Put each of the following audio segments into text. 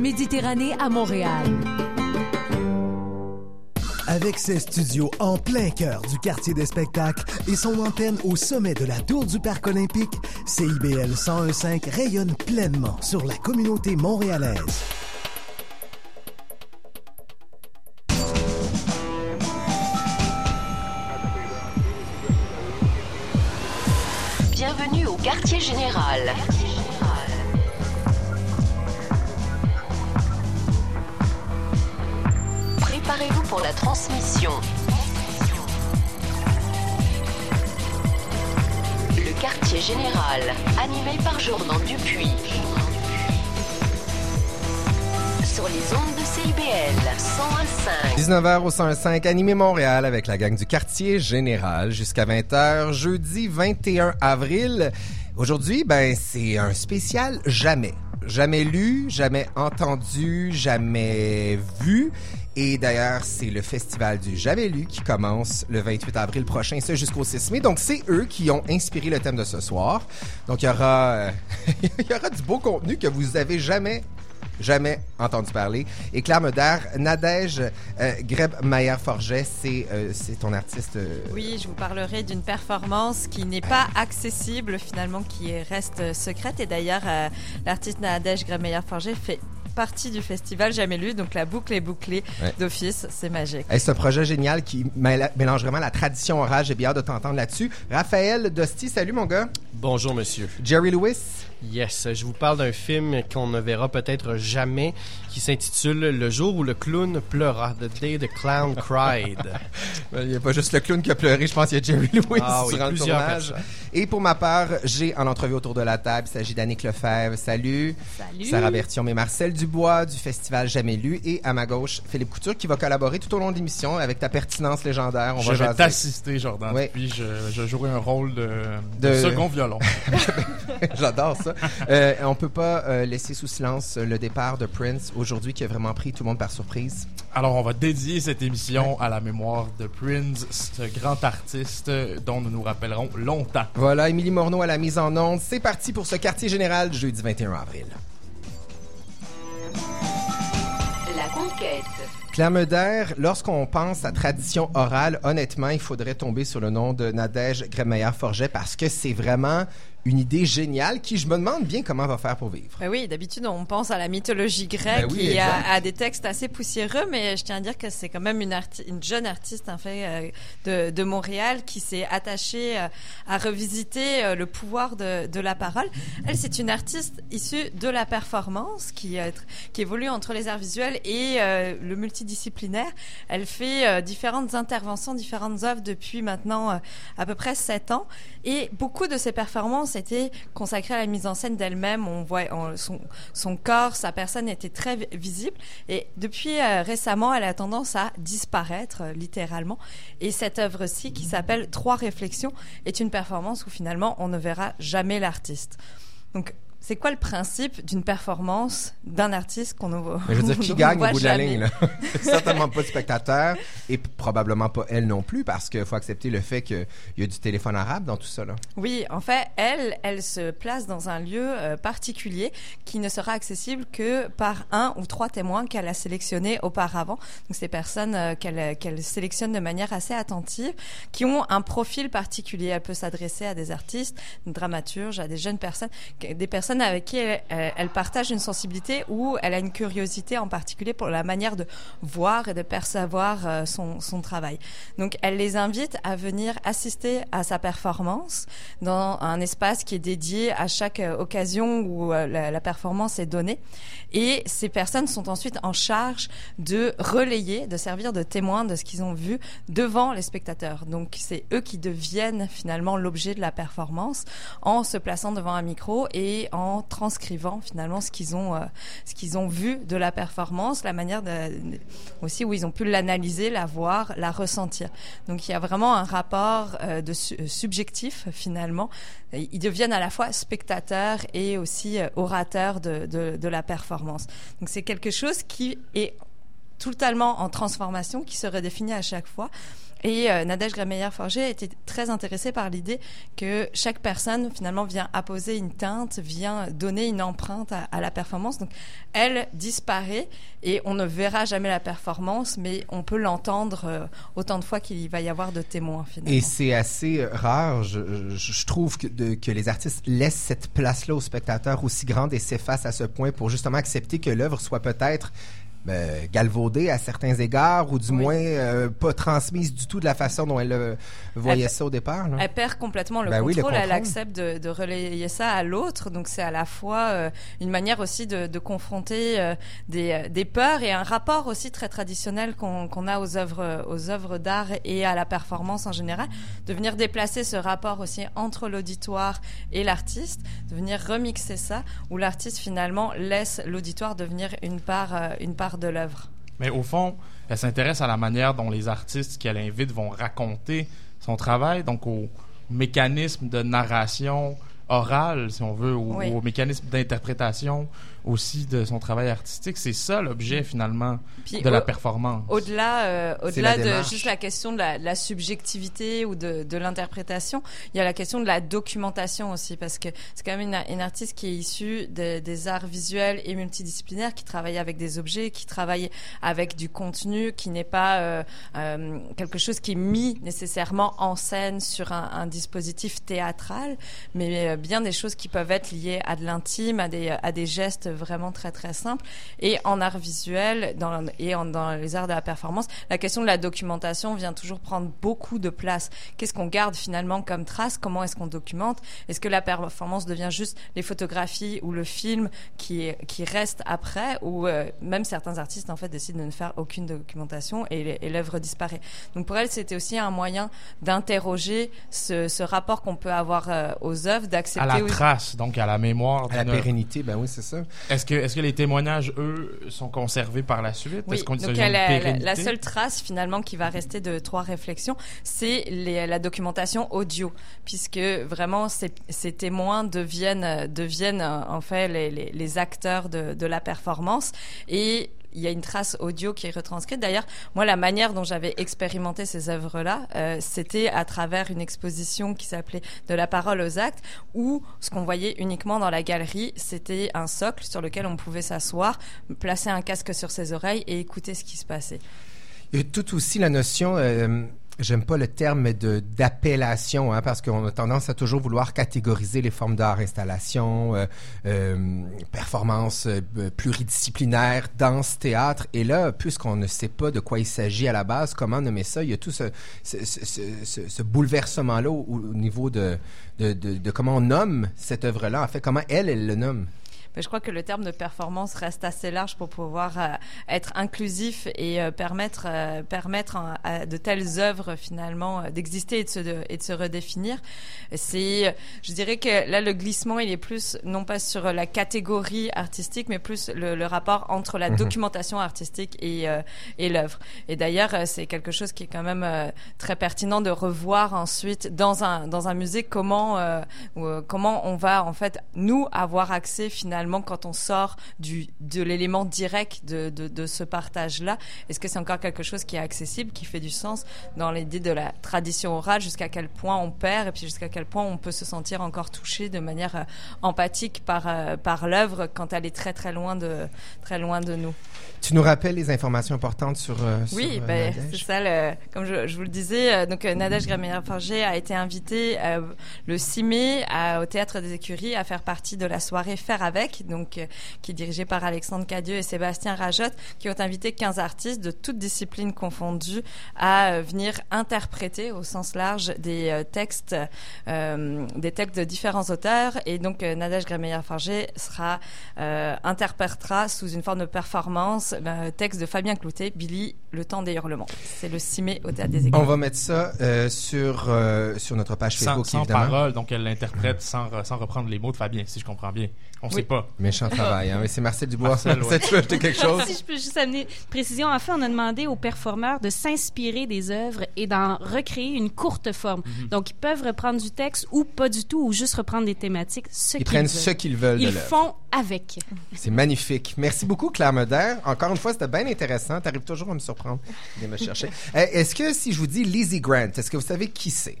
Méditerranée à Montréal. Avec ses studios en plein cœur du quartier des spectacles et son antenne au sommet de la tour du Parc olympique, CIBL 1015 rayonne pleinement sur la communauté montréalaise. Animé par Jordan Dupuis. Sur les ondes de CIBL 101.5. 19h au 105, animé Montréal avec la gang du quartier général jusqu'à 20h, jeudi 21 avril. Aujourd'hui, ben, c'est un spécial jamais. Jamais lu, jamais entendu, jamais vu. Et d'ailleurs, c'est le festival du Jamais lu qui commence le 28 avril prochain, ça jusqu'au 6 mai. Donc, c'est eux qui ont inspiré le thème de ce soir. Donc, il y aura, euh, il y aura du beau contenu que vous avez jamais jamais entendu parler. Et Claire Meder, Nadège euh, Greb-Mayer-Forget, c'est euh, c'est ton artiste. euh, Oui, je vous parlerai d'une performance qui n'est pas accessible finalement, qui reste secrète. Et d'ailleurs, euh, l'artiste Nadège Gremeyer-Forger fait partie du festival Jamais lu, donc la boucle est bouclée Ouais. d'office, c'est magique. C'est un projet génial qui mélange vraiment la tradition orale. J'ai bien hâte de t'entendre là-dessus. Raphaël Dosti, salut mon gars. Bonjour, monsieur. Jerry Lewis. Yes, je vous parle d'un film qu'on ne verra peut-être jamais, qui s'intitule Le jour où le clown pleura, The Day the Clown Cried. Il n'y a pas juste le clown qui a pleuré, je pense qu'il y a Jerry Lewis Ah oui, durant le plusieurs tournage. personnes. Et pour ma part, j'ai en entrevue autour de la table, il s'agit d'Annick Lefebvre. Salut. Salut. Sarah Berthiaume et Marcel Dubois du festival Jamais lu. Et à ma gauche, Philippe Couture qui va collaborer tout au long de l'émission avec ta pertinence légendaire. On je va vais t'assister, Jordan. Oui. Puis je, je jouerai un rôle de, De- de second violon. J'adore ça. Euh, on peut pas euh, laisser sous silence le départ de Prince aujourd'hui qui a vraiment pris tout le monde par surprise. Alors, on va dédier cette émission à la mémoire de Prince, ce grand artiste dont nous nous rappellerons longtemps. Voilà, Émilie Morneau à la mise en onde. C'est parti pour ce quartier général jeudi 21 avril. La conquête. Claire Meder, lorsqu'on pense à tradition orale, honnêtement, il faudrait tomber sur le nom de Nadège Gremeyer-Forget parce que c'est vraiment une idée géniale qui, je me demande bien comment va faire pour vivre. Ben oui, d'habitude, on pense à la mythologie grecque Ben oui, et à, à des textes assez poussiéreux, mais je tiens à dire que c'est quand même une, jeune artiste en fait, euh, de, de Montréal qui s'est attachée euh, à revisiter euh, le pouvoir de, de la parole. Elle, c'est une artiste issue de la performance qui, évolue entre les arts visuels et euh, le multidisciplinaire. Elle fait euh, différentes interventions, différentes œuvres depuis maintenant euh, à peu près sept ans. Et beaucoup de ses performances étaient consacrées à la mise en scène d'elle-même. On voit on- son, corps, sa personne était très vi- visible. Et depuis euh, récemment, elle a tendance à disparaître, euh, littéralement. Et cette œuvre-ci, qui s'appelle Trois réflexions, est une performance où finalement on ne verra jamais l'artiste. Donc, c'est quoi le principe d'une performance d'un artiste qu'on voit Mais je veux dire, qui gagne au bout de la ligne? là? Certainement pas le spectateur et probablement pas elle non plus parce qu'il faut accepter le fait qu'il y a du téléphone arabe dans tout ça. Là. Oui, en fait, elle, elle se place dans un lieu euh, particulier qui ne sera accessible que par un ou trois témoins qu'elle a sélectionnés auparavant. Donc, ces personnes euh, qu'elle qu'elle sélectionne de manière assez attentive, qui ont un profil particulier. Elle peut s'adresser à des artistes, des dramaturges, à des jeunes personnes, des personnes avec qui elle, elle- partage une sensibilité ou elle a une curiosité en particulier pour la manière de voir et de percevoir euh, son, travail. Donc, elle les invite à venir assister à sa performance dans un espace qui est dédié à chaque euh, occasion où euh, la, la performance est donnée. Et ces personnes sont ensuite en charge de relayer, de servir de témoins de ce qu'ils ont vu devant les spectateurs. Donc, c'est eux qui deviennent finalement l'objet de la performance en se plaçant devant un micro et en transcrivant finalement ce qu'ils ont, euh, ce qu'ils ont vu de la performance, la manière de, aussi où ils ont pu l'analyser, la voir, la ressentir. Donc il y a vraiment un rapport euh, de euh, subjectif finalement. Ils deviennent à la fois spectateurs et aussi orateurs de, de, de la performance. Donc c'est quelque chose qui est totalement en transformation, qui se redéfinit à chaque fois. Et euh, Nadège Grémeyer-Forger a été très intéressée par l'idée que chaque personne finalement vient apposer une teinte, vient donner une empreinte à, à, la performance. Donc elle disparaît et on ne verra jamais la performance, mais on peut l'entendre euh, autant de fois qu'il va y avoir de témoins finalement. Et c'est assez rare, je, je trouve, que, de, que, les artistes laissent cette place-là au spectateur aussi grande et s'effacent à ce point pour justement accepter que l'œuvre soit peut-être euh, galvaudée à certains égards ou du Oui. moins euh, pas transmise du tout de la façon dont elle euh, voyait Elle- ça au départ. là. Elle perd complètement le, Ben oui, contrôle, le elle accepte de, de relayer ça à l'autre, donc c'est à la fois euh, une manière aussi de, de confronter euh, des, des peurs et un rapport aussi très traditionnel qu'on qu'on a aux œuvres, aux œuvres d'art et à la performance en général, de venir déplacer ce rapport aussi entre l'auditoire et l'artiste, de venir remixer ça, où l'artiste finalement laisse l'auditoire devenir une part, une part de l'œuvre. Mais au fond, elle s'intéresse à la manière dont les artistes qu'elle invite vont raconter son travail, donc au mécanisme de narration orale, si on veut, au, Oui. au mécanisme d'interprétation aussi de son travail artistique. C'est ça l'objet finalement Puis de la performance. Au-delà, euh, au-delà de démarche. juste la question de la, de la subjectivité ou de, de l'interprétation, il y a la question de la documentation aussi, parce que c'est quand même une, une artiste qui est issue de- des arts visuels et multidisciplinaires, qui travaille avec des objets, qui travaille avec du contenu, qui n'est pas euh, euh, quelque chose qui est mis nécessairement en scène sur un, un dispositif théâtral, mais euh, bien des choses qui peuvent être liées à de l'intime, à des, à des gestes vraiment très très simples. Et en art visuel dans, et en, dans les arts de la performance, la question de la documentation vient toujours prendre beaucoup de place. Qu'est-ce qu'on garde finalement comme trace? Comment est-ce qu'on documente? Est-ce que la performance devient juste les photographies ou le film qui, qui reste après? Ou euh, même certains artistes en fait décident de ne faire aucune documentation et, et l'œuvre disparaît. Donc pour elle, c'était aussi un moyen d'interroger ce, ce rapport qu'on peut avoir euh, aux œuvres, à d'accepter la aussi- trace, donc à la mémoire. à la pérennité, ben oui, c'est ça. Est-ce que, est-ce que les témoignages, eux, sont conservés par la suite? Oui, Est-ce qu'on donc la, pérennité? la seule trace finalement qui va rester de trois réflexions, c'est les- la documentation audio, puisque vraiment ces, ces témoins deviennent, deviennent en fait les, les- les acteurs de, de la performance et il y a une trace audio qui est retranscrite. D'ailleurs, moi, la manière dont j'avais expérimenté ces œuvres-là, euh, c'était à travers une exposition qui s'appelait De la parole aux actes, où ce qu'on voyait uniquement dans la galerie, c'était un socle sur lequel on pouvait s'asseoir, placer un casque sur ses oreilles et écouter ce qui se passait. Il y a tout aussi la notion, euh, j'aime pas le terme de d'appellation, hein, parce qu'on a tendance à toujours vouloir catégoriser les formes d'art, installation, euh, euh, performance euh, pluridisciplinaire, danse, théâtre. Et là, puisqu'on ne sait pas de quoi il s'agit à la base, comment nommer ça, il y a tout ce, ce, ce, ce- bouleversement-là au, au niveau de, de, de, de comment on nomme cette œuvre-là. En fait, comment elle, elle le nomme? Mais je crois que le terme de performance reste assez large pour pouvoir euh, être inclusif et euh, permettre, euh, permettre à, à de telles œuvres finalement d'exister et, de se, de, et de se redéfinir. C'est, je dirais que là le glissement il est plus non pas sur la catégorie artistique, mais plus le, le rapport entre la Mhm. documentation artistique et, et l'œuvre. Et d'ailleurs c'est quelque chose qui est quand même très pertinent de revoir ensuite dans un dans un musée comment comment on va en fait nous avoir accès finalement quand on sort de l'élément direct de, ce partage là est-ce que c'est encore quelque chose qui est accessible qui fait du sens dans l'idée de la tradition orale? Jusqu'à quel point on perd et puis jusqu'à quel point on peut se sentir encore touché de manière euh, empathique par euh, par l'œuvre quand elle est très très loin de très loin de nous? Tu nous rappelles les informations importantes sur, euh, oui, sur, euh, ben, c'est ça. Le, comme je, je vous le disais, euh, donc euh, Nadège Grammaire-Farger a été invitée euh, le 6 mai à- au Théâtre des Écuries à faire partie de la soirée Faire avec, donc qui est dirigée par Alexandre Cadieux et Sébastien Rajotte, qui ont invité 15 artistes de toutes disciplines confondues à venir interpréter au sens large des textes, euh, des textes de différents auteurs. Et donc Nadège Grammaire-Farger sera euh, interprétera sous une forme de performance le texte de Fabien Cloutet, Billy, Le temps des hurlements. C'est le 6 mai au Théâtre des On Écuries. va mettre ça euh, sur, euh, sur notre page Sans, Facebook, sans évidemment. parole, donc elle l'interprète sans, sans reprendre les mots de Fabien, si je comprends bien. On sait Oui. pas. pas. Méchant travail, hein. Mais c'est Marcel Dubois. Marcel, ouais. tu veux ajouter quelque chose? Si je peux juste amener une précision, en fait, on a demandé aux performeurs de s'inspirer des œuvres et d'en recréer une courte forme. Mhm. Donc, ils peuvent reprendre du texte ou pas du tout, ou juste reprendre des thématiques, ce Ils qu'ils prennent veulent. ce qu'ils veulent de Ils l'œuvre. font avec. C'est magnifique. Merci beaucoup, Claire Meder. Encore une fois, c'était bien intéressant. Tu arrives toujours à me surprendre. Viens me chercher. Euh, Est-ce que si je vous dis Lizzie Grant, est-ce que vous savez qui c'est?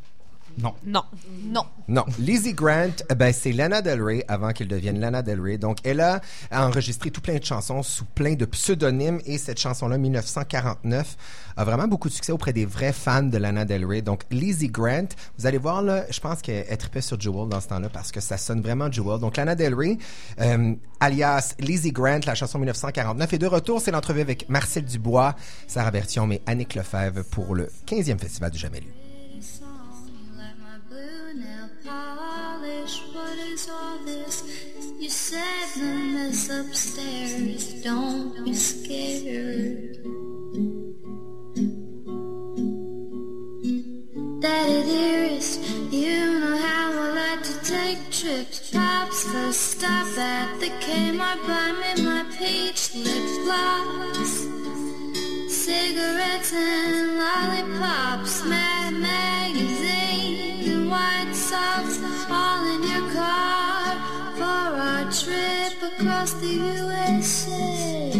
Non. Non. Non. Non, Lizzie Grant, eh ben c'est Lana Del Rey avant qu'elle devienne Lana Del Rey. Donc elle a enregistré tout plein de chansons sous plein de pseudonymes et cette chanson-là 1949 a vraiment beaucoup de succès auprès des vrais fans de Lana Del Rey. Donc Lizzie Grant, vous allez voir là, je pense qu'elle elle tripait sur Jewel dans ce temps-là parce que ça sonne vraiment Jewel. Donc Lana Del Rey, euh, alias Lizzie Grant, la chanson 1949 et de retour, c'est l'entrevue avec Marcel Dubois, Sarah Bertion et Annick Lefebvre pour le 15e festival du Jamais lu. Nail polish, what is all this? You said the mess upstairs, don't be scared. Daddy dearest, you know how I like to take trips. Pop's first stop at the Kmart, buy me my peach lip gloss. Cigarettes and lollipops, Mad Magazine White Sox, all in your car for our trip across the USA.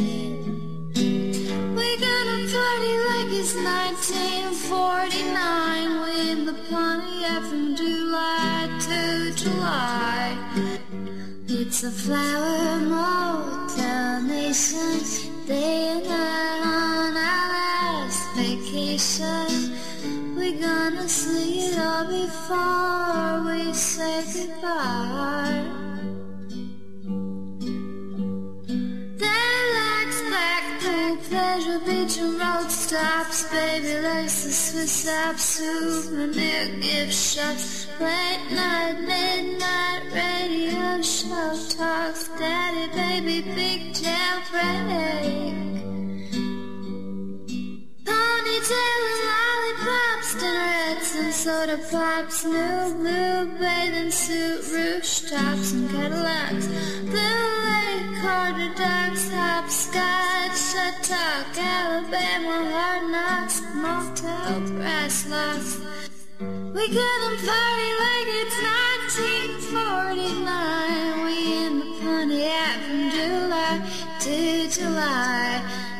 We're gonna party like it's 1949. We in the Pontiac from July to July. It's a flower motel nation, day and night on our last vacation. We're gonna sing it all before we say goodbye. Back pool, pleasure beach and road stops, baby likes the Swiss Alps souvenir gift shops, late night, midnight radio show talks, daddy, baby, big jailbreak. Ponytail lollipops, dinnerettes and soda pops, new blue bathing suit, rooftops and Cadillacs, blue lake, quarter ducks, hopscotch, shut talk, Alabama, hard knocks, motel, brass locks. We gonna party like it's 1949. We in the Pontiac from July to July.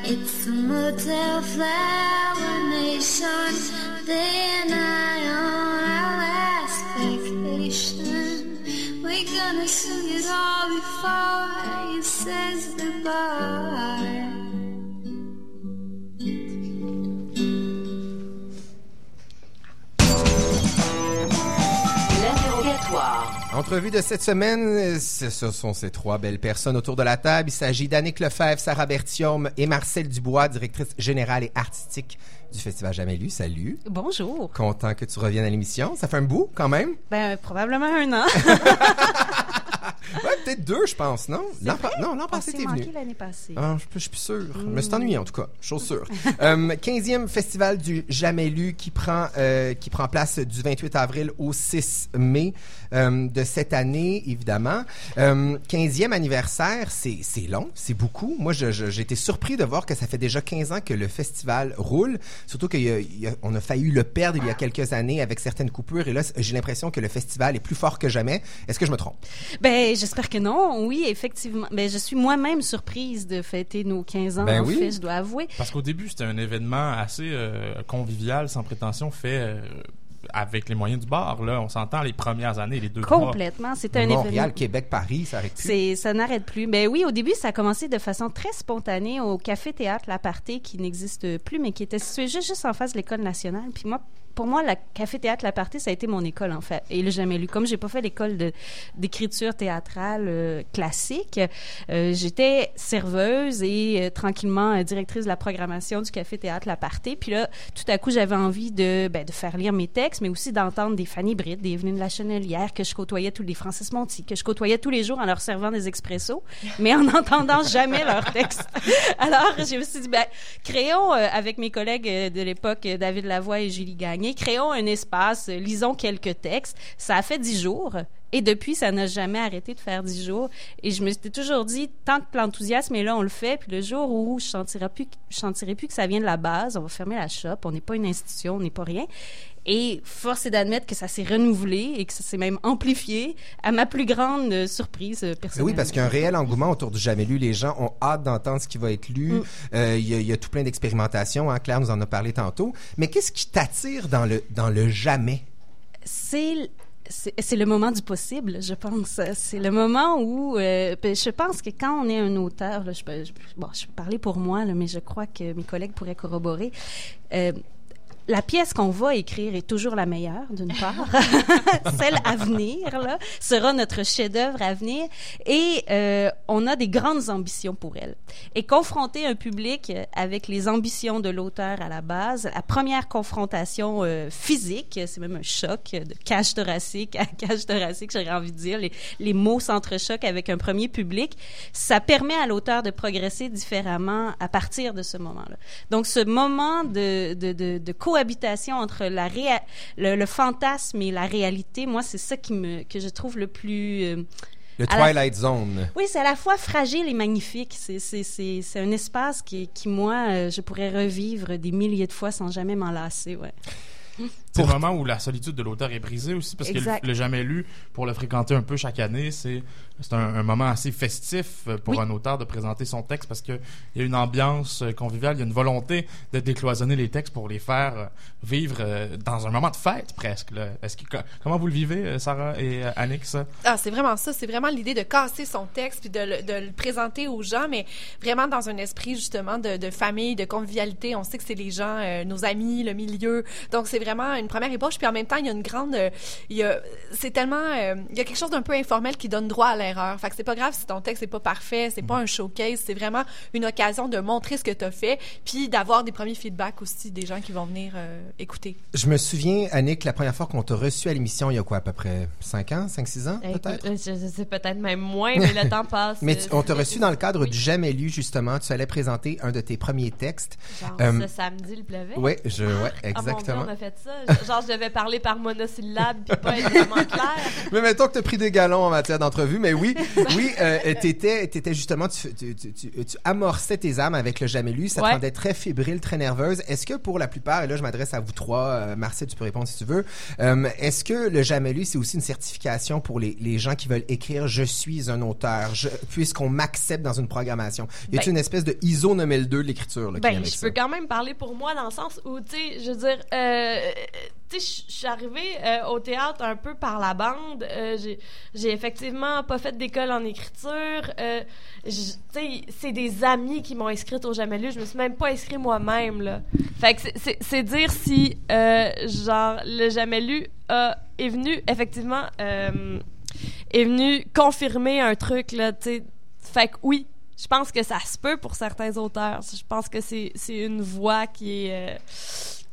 It's a motel flower nation. Day and night on our last vacation. We gonna sing it all before he says goodbye. L'interrogatoire. Entrevue de cette semaine, ce ce sont ces trois belles personnes autour de la table. Il s'agit d'Annick Lefebvre, Sarah Bertium et Marcel Dubois, directrice générale et artistique du Festival Jamais Lu. Salut. Bonjour. Content que tu reviennes à l'émission. Ça fait un bout, quand même. Ben, probablement un an. Ouais, peut-être deux, je pense, non? L'an non, l'an passé, t'es venu. l'année passée. Ah, je, je suis plus sûr. Je me suis ennuyé, en tout cas. Chose sûre. Euh, 15e festival du Jamais Lu qui prend, euh, qui prend place du 28 avril au 6 mai euh, de cette année, évidemment. Euh, 15e anniversaire, c'est long, c'est beaucoup. Moi, été surpris de voir que ça fait déjà 15 ans que le festival roule. Surtout qu'on a failli le perdre il y a quelques années avec certaines coupures. Et là, j'ai l'impression que le festival est plus fort que jamais. Est-ce que je me trompe? Ben, j'espère que non. Oui, effectivement. Ben, je suis moi-même surprise de fêter nos 15 ans, Ben en oui. fait, je dois avouer. Parce qu'au début, c'était un événement assez euh, convivial, sans prétention, fait euh, avec les moyens du bar. Là, on s'entend les premières années, les deux. Complètement. C'était un événement. Montréal, Québec, Paris, ça arrête plus. C'est, ça n'arrête plus. Ben oui, au début, ça a commencé de façon très spontanée au Café Théâtre La Parté, qui n'existe plus, mais qui était situé juste, juste en face de l'École nationale. Puis moi, pour moi, le Café Théâtre La Parté, ça a été mon école, en fait. Et le jamais lu. Comme j'ai pas fait l'école d'écriture théâtrale euh, classique, euh, j'étais serveuse et euh, tranquillement directrice de la programmation du Café Théâtre La Parté. Puis là, tout à coup, j'avais envie de, ben, faire lire mes textes, mais aussi d'entendre des Fanny Britt, des Evelyne Lachenelière, que je côtoyais tous les Francis Monti, que je côtoyais tous les jours en leur servant des expressos, mais en n'entendant jamais leurs textes. Alors, je me suis dit, ben, créons, avec mes collègues de l'époque, David Lavoie et Julie Gagné, créons un espace, lisons quelques textes. Ça a fait dix jours. Et depuis, ça n'a jamais arrêté de faire dix jours. Et je me suis toujours dit, tant que l'enthousiasme est là, on le fait. Puis le jour où je sentirai plus, je sentirai plus que ça vient de la base, on va fermer la shop. On n'est pas une institution, on n'est pas rien. Et force est d'admettre que ça s'est renouvelé et que ça s'est même amplifié à ma plus grande euh, surprise euh, personnelle. Oui, parce qu'il y a un réel engouement autour du jamais lu. Les gens ont hâte d'entendre ce qui va être lu. Mm. Euh, Il y, a- il y a tout plein d'expérimentations. Hein. Claire nous en a parlé tantôt. Mais qu'est-ce qui t'attire dans le, dans le jamais? c'est c'est le moment du possible, je pense. C'est le moment où euh, je pense que quand on est un auteur, je, peux, bon, je peux parler pour moi, mais je crois que mes collègues pourraient corroborer. euh, la pièce qu'on va écrire est toujours la meilleure, d'une part. Celle à venir, là, sera notre chef-d'œuvre à venir. Et euh, on a des grandes ambitions pour elle. Et confronter un public euh, avec les ambitions de l'auteur à la base, la première confrontation euh, physique, c'est même un choc de cage thoracique à cage thoracique, j'aurais envie de dire, les, les mots s'entrechoquent avec un premier public, ça permet à l'auteur de progresser différemment à partir de ce moment-là. Donc, ce moment de, de, de, de cohabitation entre la réa- le, le fantasme et la réalité, moi, c'est ça qui me, que je trouve le plus... euh, Le la- Twilight Zone. oui, c'est à la fois fragile et magnifique. C'est, c'est, c'est, c'est un espace qui, qui moi, euh, je pourrais revivre des milliers de fois sans jamais m'en lasser. Ouais. C'est le moment où la solitude de l'auteur est brisée aussi, parce que Exact. le, le jamais lu, pour le fréquenter un peu chaque année, c'est un, un moment assez festif euh, pour Oui. un auteur de présenter son texte, parce qu'il y a une ambiance euh, conviviale, il y a une volonté de décloisonner les textes pour les faire euh, vivre dans un moment de fête presque. là. Que, co- comment vous le vivez, Sarah et Annick, ça? Ah, c'est vraiment ça. C'est vraiment l'idée de casser son texte puis de le, de le présenter aux gens, mais vraiment dans un esprit justement de, de famille, de convivialité. On sait que c'est les gens, euh, nos amis, le milieu. Donc c'est vraiment une première ébauche. Puis en même temps, il y a une grande, euh, il y a, c'est tellement, euh, il y a quelque chose d'un peu informel qui donne droit à l'erreur. Fait que c'est pas grave si ton texte est pas parfait, c'est pas un showcase. C'est vraiment une occasion de montrer ce que tu as fait, puis d'avoir des premiers feedbacks aussi des gens qui vont venir euh, écouter. Je me souviens, Annick, la première fois qu'on t'a reçu à l'émission, il y a quoi, à peu près 5 ans, 5-6 ans, peut-être? je, je sais peut-être même moins, mais le temps passe. Mais tu- on t'a reçu dans le cadre oui. du Jamais lu, justement. Tu allais présenter un de tes premiers textes. Genre, Euh, ce samedi, il pleuvait? Oui, je, ouais, Ah, mon Dieu, exactement. on a fait ça. Genre, je devais parler par monosyllabe puis pas être vraiment clair. Mais mettons que tu as pris des galons en matière d'entrevue, mais oui, oui, euh, t'étais, t'étais justement, tu, tu, tu, tu- amorçais tes âmes avec le jamais lu, ça te Ouais. rendait très fébrile, très nerveuse. Est-ce que pour la plupart, et là je m'adresse à vous trois, euh, Marcel, tu peux répondre si tu veux, euh, est-ce que le jamais lu, c'est aussi une certification pour les, les gens qui veulent écrire je suis un auteur, je, puisqu'on m'accepte dans une programmation? Y a-t-il Ben- une espèce de ISO 9002 de l'écriture, Ben, je peux quand même parler pour moi dans le sens où, tu sais, je veux dire, euh, je suis arrivée euh, au théâtre un peu par la bande. Euh, j'ai- effectivement pas fait d'école en écriture. Euh, c'est des amis qui m'ont inscrite au Jamais lu. Je me suis même pas inscrite moi-même, là. Fait que c'est- dire si, genre, le Jamais lu est venu, effectivement, est venu confirmer un truc, là. Fait que oui, je pense que ça se peut pour certains auteurs. Je pense que c'est une voie qui est,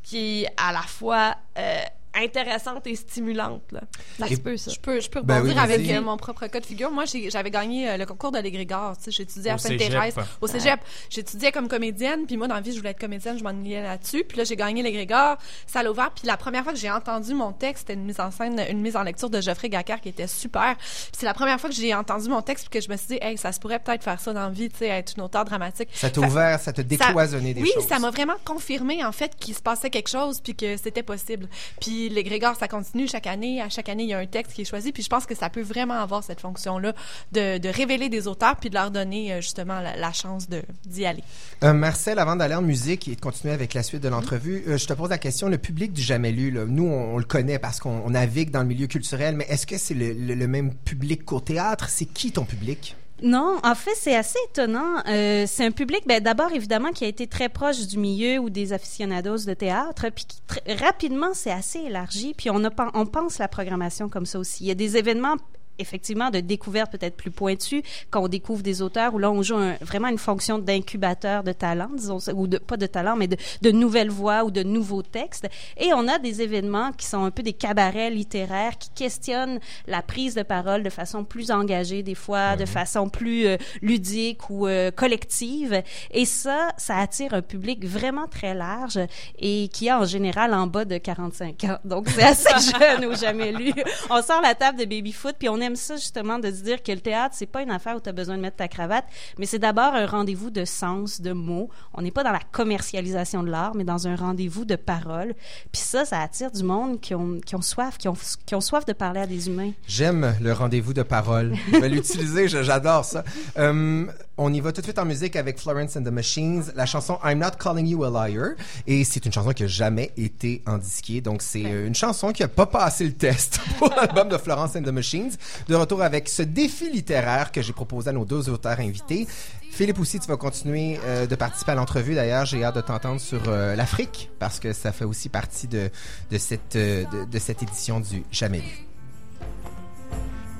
qui à la fois euh, intéressante et stimulante. Là. Ça Et- se peut, ça. Je peux, je peux Ben rebondir oui, avec euh, mon propre cas de figure. Moi, j'avais gagné euh, le concours de l'égrégore. J'étudiais à. Sainte-Thérèse, au cégep. J'étudiais comme comédienne, puis moi, dans la vie, je voulais être comédienne, je m'ennuyais là-dessus. Puis là, j'ai gagné l'égrégore, ça l'a ouvert. Puis la première fois que j'ai entendu mon texte, c'était une mise en scène, une mise en lecture de Geoffrey Gacquard qui était super. Puis c'est la première fois que j'ai entendu mon texte, puis que je me suis dit, hey, ça se pourrait peut-être faire ça dans la vie, tu sais, être une auteure dramatique. Ça t'a ouvert, ça t'a décloisonné des oui, choses. ça m'a vraiment confirmé en fait qu'il se passait quelque chose puis que c'était possible. Puis les Grégor, ça continue chaque année. À chaque année, il y a un texte qui est choisi. Puis je pense que ça peut vraiment avoir cette fonction-là de, de révéler des auteurs puis de leur donner euh, justement la, la chance d'y aller. Euh, Marcel, avant d'aller en musique et de continuer avec la suite de l'entrevue, euh, je te pose la question, le public du Jamais Lu, là, nous, on, on le connaît parce qu'on on navigue dans le milieu culturel, mais est-ce que c'est le, le- le même public qu'au théâtre? C'est qui ton public? Non, en fait, c'est assez étonnant. Euh, c'est un public, ben, d'abord, évidemment, qui a été très proche du milieu ou des aficionados de théâtre, puis qui, rapidement, c'est assez élargi, puis on, a, on pense la programmation comme ça aussi. Il y a des événements effectivement de découvertes peut-être plus pointues, quand on découvre des auteurs où là on joue un- vraiment une fonction d'incubateur de talent, disons, ou de, pas de talent, mais de, de nouvelles voix ou de nouveaux textes. Et on a des événements qui sont un peu des cabarets littéraires qui questionnent la prise de parole de façon plus engagée, des fois de façon plus euh, ludique ou euh, collective. Et ça, ça attire un public vraiment très large et qui a en général en bas de 45 ans. Donc c'est assez jeune ou jamais lu. On sort la table de baby-foot puis on aime ça justement de se dire que le théâtre, c'est pas une affaire où tu as besoin de mettre ta cravate, mais c'est d'abord un rendez-vous de sens, de mots. On n'est pas dans la commercialisation de l'art, mais dans un rendez-vous de parole. Puis ça, ça attire du monde qui ont, qui ont soif, qui ont, qui ont soif de parler à des humains. J'aime le rendez-vous de parole. Je vais l'utiliser, j'adore ça. Euh, on y va tout de suite en musique avec Florence and the Machines, la chanson I'm Not Calling You a Liar. Et c'est une chanson qui a jamais été en disquée. Donc, c'est euh, une chanson qui a pas passé le test pour l'album de Florence and the Machines. De retour avec ce défi littéraire que j'ai proposé à nos deux auteurs invités. Philippe aussi, tu vas continuer euh, de participer à l'entrevue. D'ailleurs, j'ai hâte de t'entendre sur euh, l'Afrique parce que ça fait aussi partie de, de, cette, euh, de, de cette édition du Jamais lu.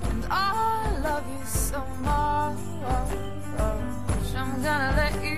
And I love you so much. I'm gonna let you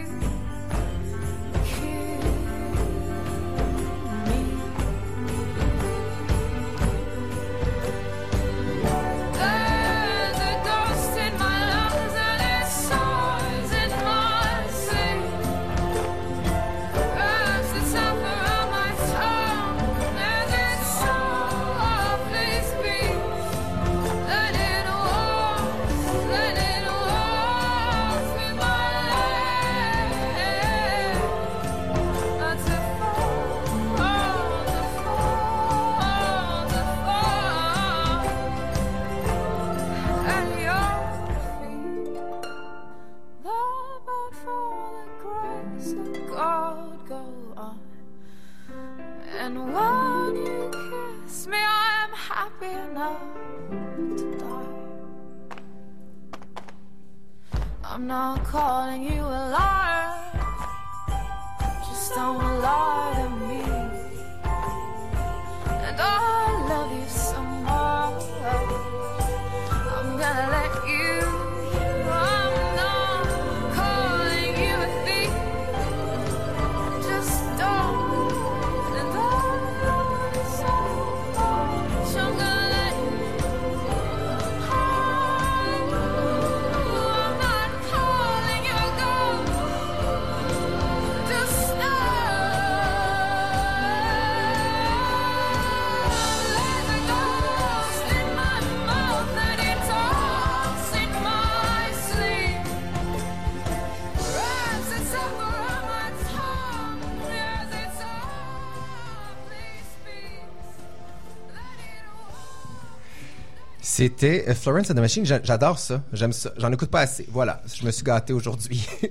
C'était euh, Florence and the Machine. J'a- J'adore ça. J'aime ça. J'en écoute pas assez. Voilà. Je me suis gâté aujourd'hui.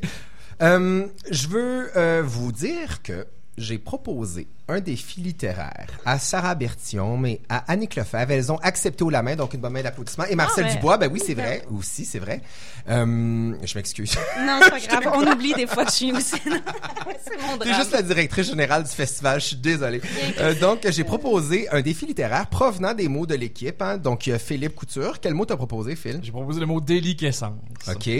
Euh, je veux euh, vous dire que j'ai proposé un défi littéraire à Sarah Bertillon, mais à Annick Lefebvre. Elles ont accepté au la main, donc une bonne main d'applaudissements. Et Marcel Ah, ouais. Dubois, ben oui, c'est vrai. Aussi, c'est vrai. Euh, je m'excuse. Non, c'est pas grave. On oublie des fois suis aussi. c'est mon T'es drame. juste la directrice générale du festival, je suis désolé. Euh, donc, j'ai proposé un défi littéraire provenant des mots de l'équipe. hein. Donc, il y a Philippe Couture. Quel mot t'as proposé, Phil? J'ai proposé le mot déliquescence. OK.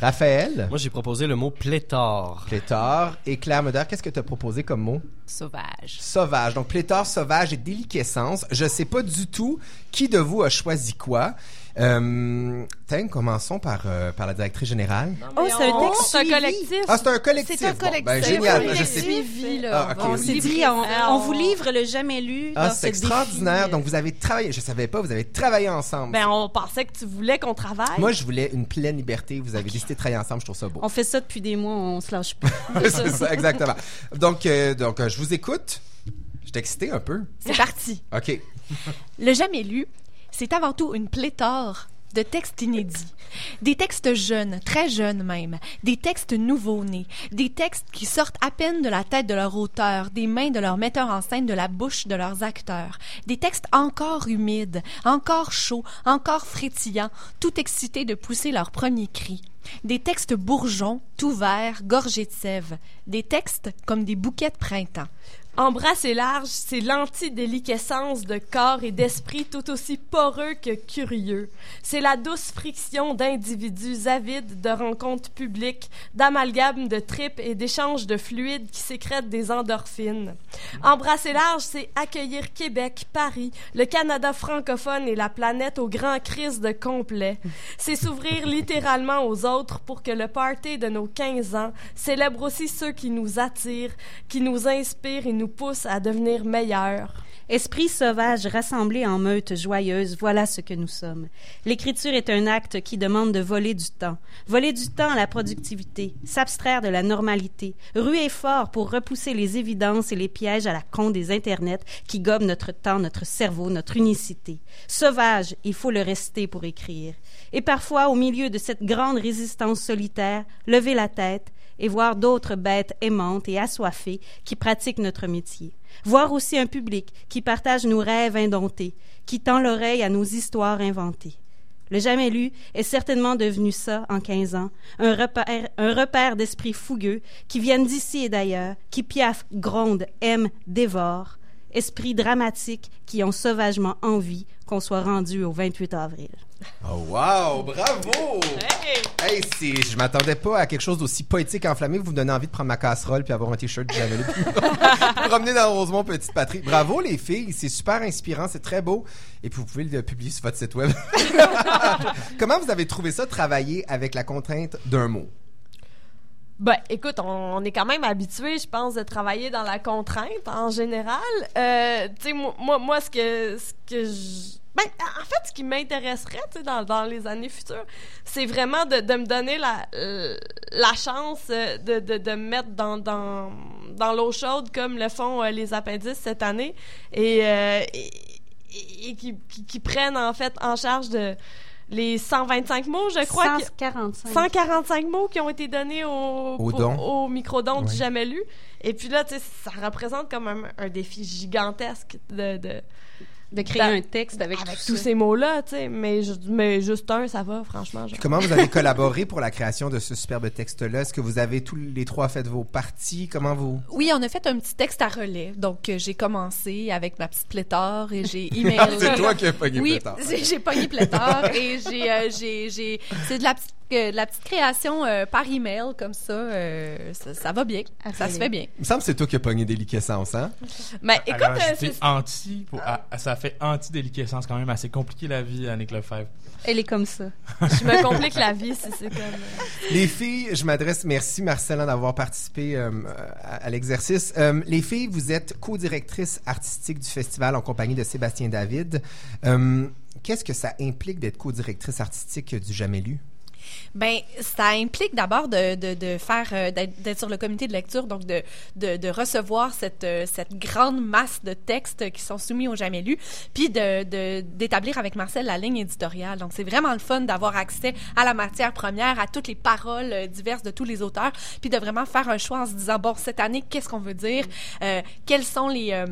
Raphaël? Moi, j'ai proposé le mot pléthore. Pléthore. Et Claire Moder, qu'est-ce que tu as proposé comme mot? Sauvage. Sauvage. Donc, pléthore, sauvage et déliquescence. Je sais pas du tout qui de vous a choisi quoi. Euh, tiens, commençons par, euh, par la directrice générale. Oh, c'est un texte c'est un suivi. collectif. Ah, c'est un collectif. C'est un Bon, collectif. ben, génial. Oui, Je sais suivi, Ah, là. ok, On oui. C'est s'est dit, on, Ah, on vous livre le jamais lu. Ah, c'est ce extraordinaire. défi. Donc, vous avez travaillé. Je savais pas, vous avez travaillé ensemble. Ben, on pensait que tu voulais qu'on travaille. Moi, je voulais une pleine liberté. Vous avez décidé de travailler ensemble. Je trouve ça beau. On fait ça depuis des mois, on se lâche pas. c'est ça, exactement. Donc, euh, donc euh, je vous écoute. Je suis excité un peu. C'est parti. OK. Le jamais lu, c'est avant tout une pléthore de textes inédits. Des textes jeunes, très jeunes même, des textes nouveaux-nés, des textes qui sortent à peine de la tête de leur auteur, des mains de leur metteur en scène, de la bouche de leurs acteurs, des textes encore humides, encore chauds, encore frétillants, tout excités de pousser leur premier cri. Des textes bourgeons, tout verts, gorgés de sève, des textes comme des bouquets de printemps. Embrasser large, c'est l'antidéliquescence de corps et d'esprit tout aussi poreux que curieux. C'est la douce friction d'individus avides de rencontres publiques, d'amalgames de tripes et d'échanges de fluides qui sécrètent des endorphines. Embrasser large, c'est accueillir Québec, Paris, le Canada francophone et la planète au grand crise de complet. C'est s'ouvrir littéralement aux autres pour que le party de nos 15 ans célèbre aussi ceux qui nous attirent, qui nous inspirent et nous poussent à devenir meilleurs. Esprit sauvage rassemblé en meute joyeuse, voilà ce que nous sommes. L'écriture est un acte qui demande de voler du temps. Voler du temps à la productivité, s'abstraire de la normalité, ruer fort pour repousser les évidences et les pièges à la con des internets qui gobent notre temps, notre cerveau, notre unicité. Sauvage, il faut le rester pour écrire. Et parfois, au milieu de cette grande résistance solitaire, lever la tête et voir d'autres bêtes aimantes et assoiffées qui pratiquent notre métier voir aussi un public qui partage nos rêves indomptés, qui tend l'oreille à nos histoires inventées. Le jamais lu est certainement devenu ça en quinze ans, un repère, un repère d'esprits fougueux qui viennent d'ici et d'ailleurs, qui piaffent, grondent, aiment, dévorent, esprits dramatiques qui ont sauvagement envie qu'on soit rendu au 28 avril. Oh wow, bravo! Hey, c'est, je m'attendais pas à quelque chose d'aussi poétique et enflammé. Vous me donnez envie de prendre ma casserole puis avoir un t-shirt du Javelin. Promener dans Rosemont, petite patrie. Bravo les filles, c'est super inspirant, c'est très beau. Et puis vous pouvez le publier sur votre site web. Comment vous avez trouvé ça, travailler avec la contrainte d'un mot? Ben, écoute, on, est quand même habitué, je pense, de travailler dans la contrainte en général. Euh, tu sais, moi, moi, ce que, ce que je ben, en fait, ce qui m'intéresserait dans, dans les années futures, c'est vraiment de, de me donner la, euh, la chance euh, de, de, de me mettre dans, dans, dans l'eau chaude comme le font les appendices cette année et, et, et qui, qui, qui prennent en fait en charge de les 125 mots, je crois. que- 145. 145 mots qui ont été donnés au, Au au, don. au microdon du jamais lu. Et puis là, tu sais, ça représente comme un, un défi gigantesque de, de, De créer un texte avec, avec tout tous ça. ces mots-là, tu sais. Mais, mais juste un, ça va, franchement. genre. Comment vous avez collaboré pour la création de ce superbe texte-là? Est-ce que vous avez tous les trois fait vos parties? Comment vous... Oui, on a fait un petit texte à relais. Donc, euh, j'ai commencé avec ma petite pléthore et j'ai emailé. C'est toi qui as pogné Oui, Pléthore. j'ai j'ai pogné pléthore et j'ai, euh, j'ai, j'ai, c'est de la petite, de la petite création euh, par email comme ça, euh, ça. Ça va bien, ça se fait bien. Il me semble que c'est toi qui as pogné déliquescence, hein? Mais écoute, Alors, euh, ajouter c'est- anti, pour- ah, ça fait anti-déliquescence quand même assez compliqué la vie, Annick Lefebvre. Elle est comme ça. je me complique la vie si c'est comme. euh, Les filles, je m'adresse, merci Marcella d'avoir participé euh, à, à l'exercice. Euh, les filles, vous êtes co-directrice artistique du festival en compagnie de Sébastien David. Euh, Qu'est-ce que ça implique d'être co-directrice artistique du Jamais lu? Ben, ça implique d'abord de, de, faire, euh, d'être sur le comité de lecture, donc de, de, recevoir cette, euh, cette grande masse de textes qui sont soumis au jamais lu, puis de, d'établir avec Marcel la ligne éditoriale. Donc, c'est vraiment le fun d'avoir accès à la matière première, à toutes les paroles euh, diverses de tous les auteurs, puis de vraiment faire un choix en se disant, bon, cette année, qu'est-ce qu'on veut dire? Quels sont les...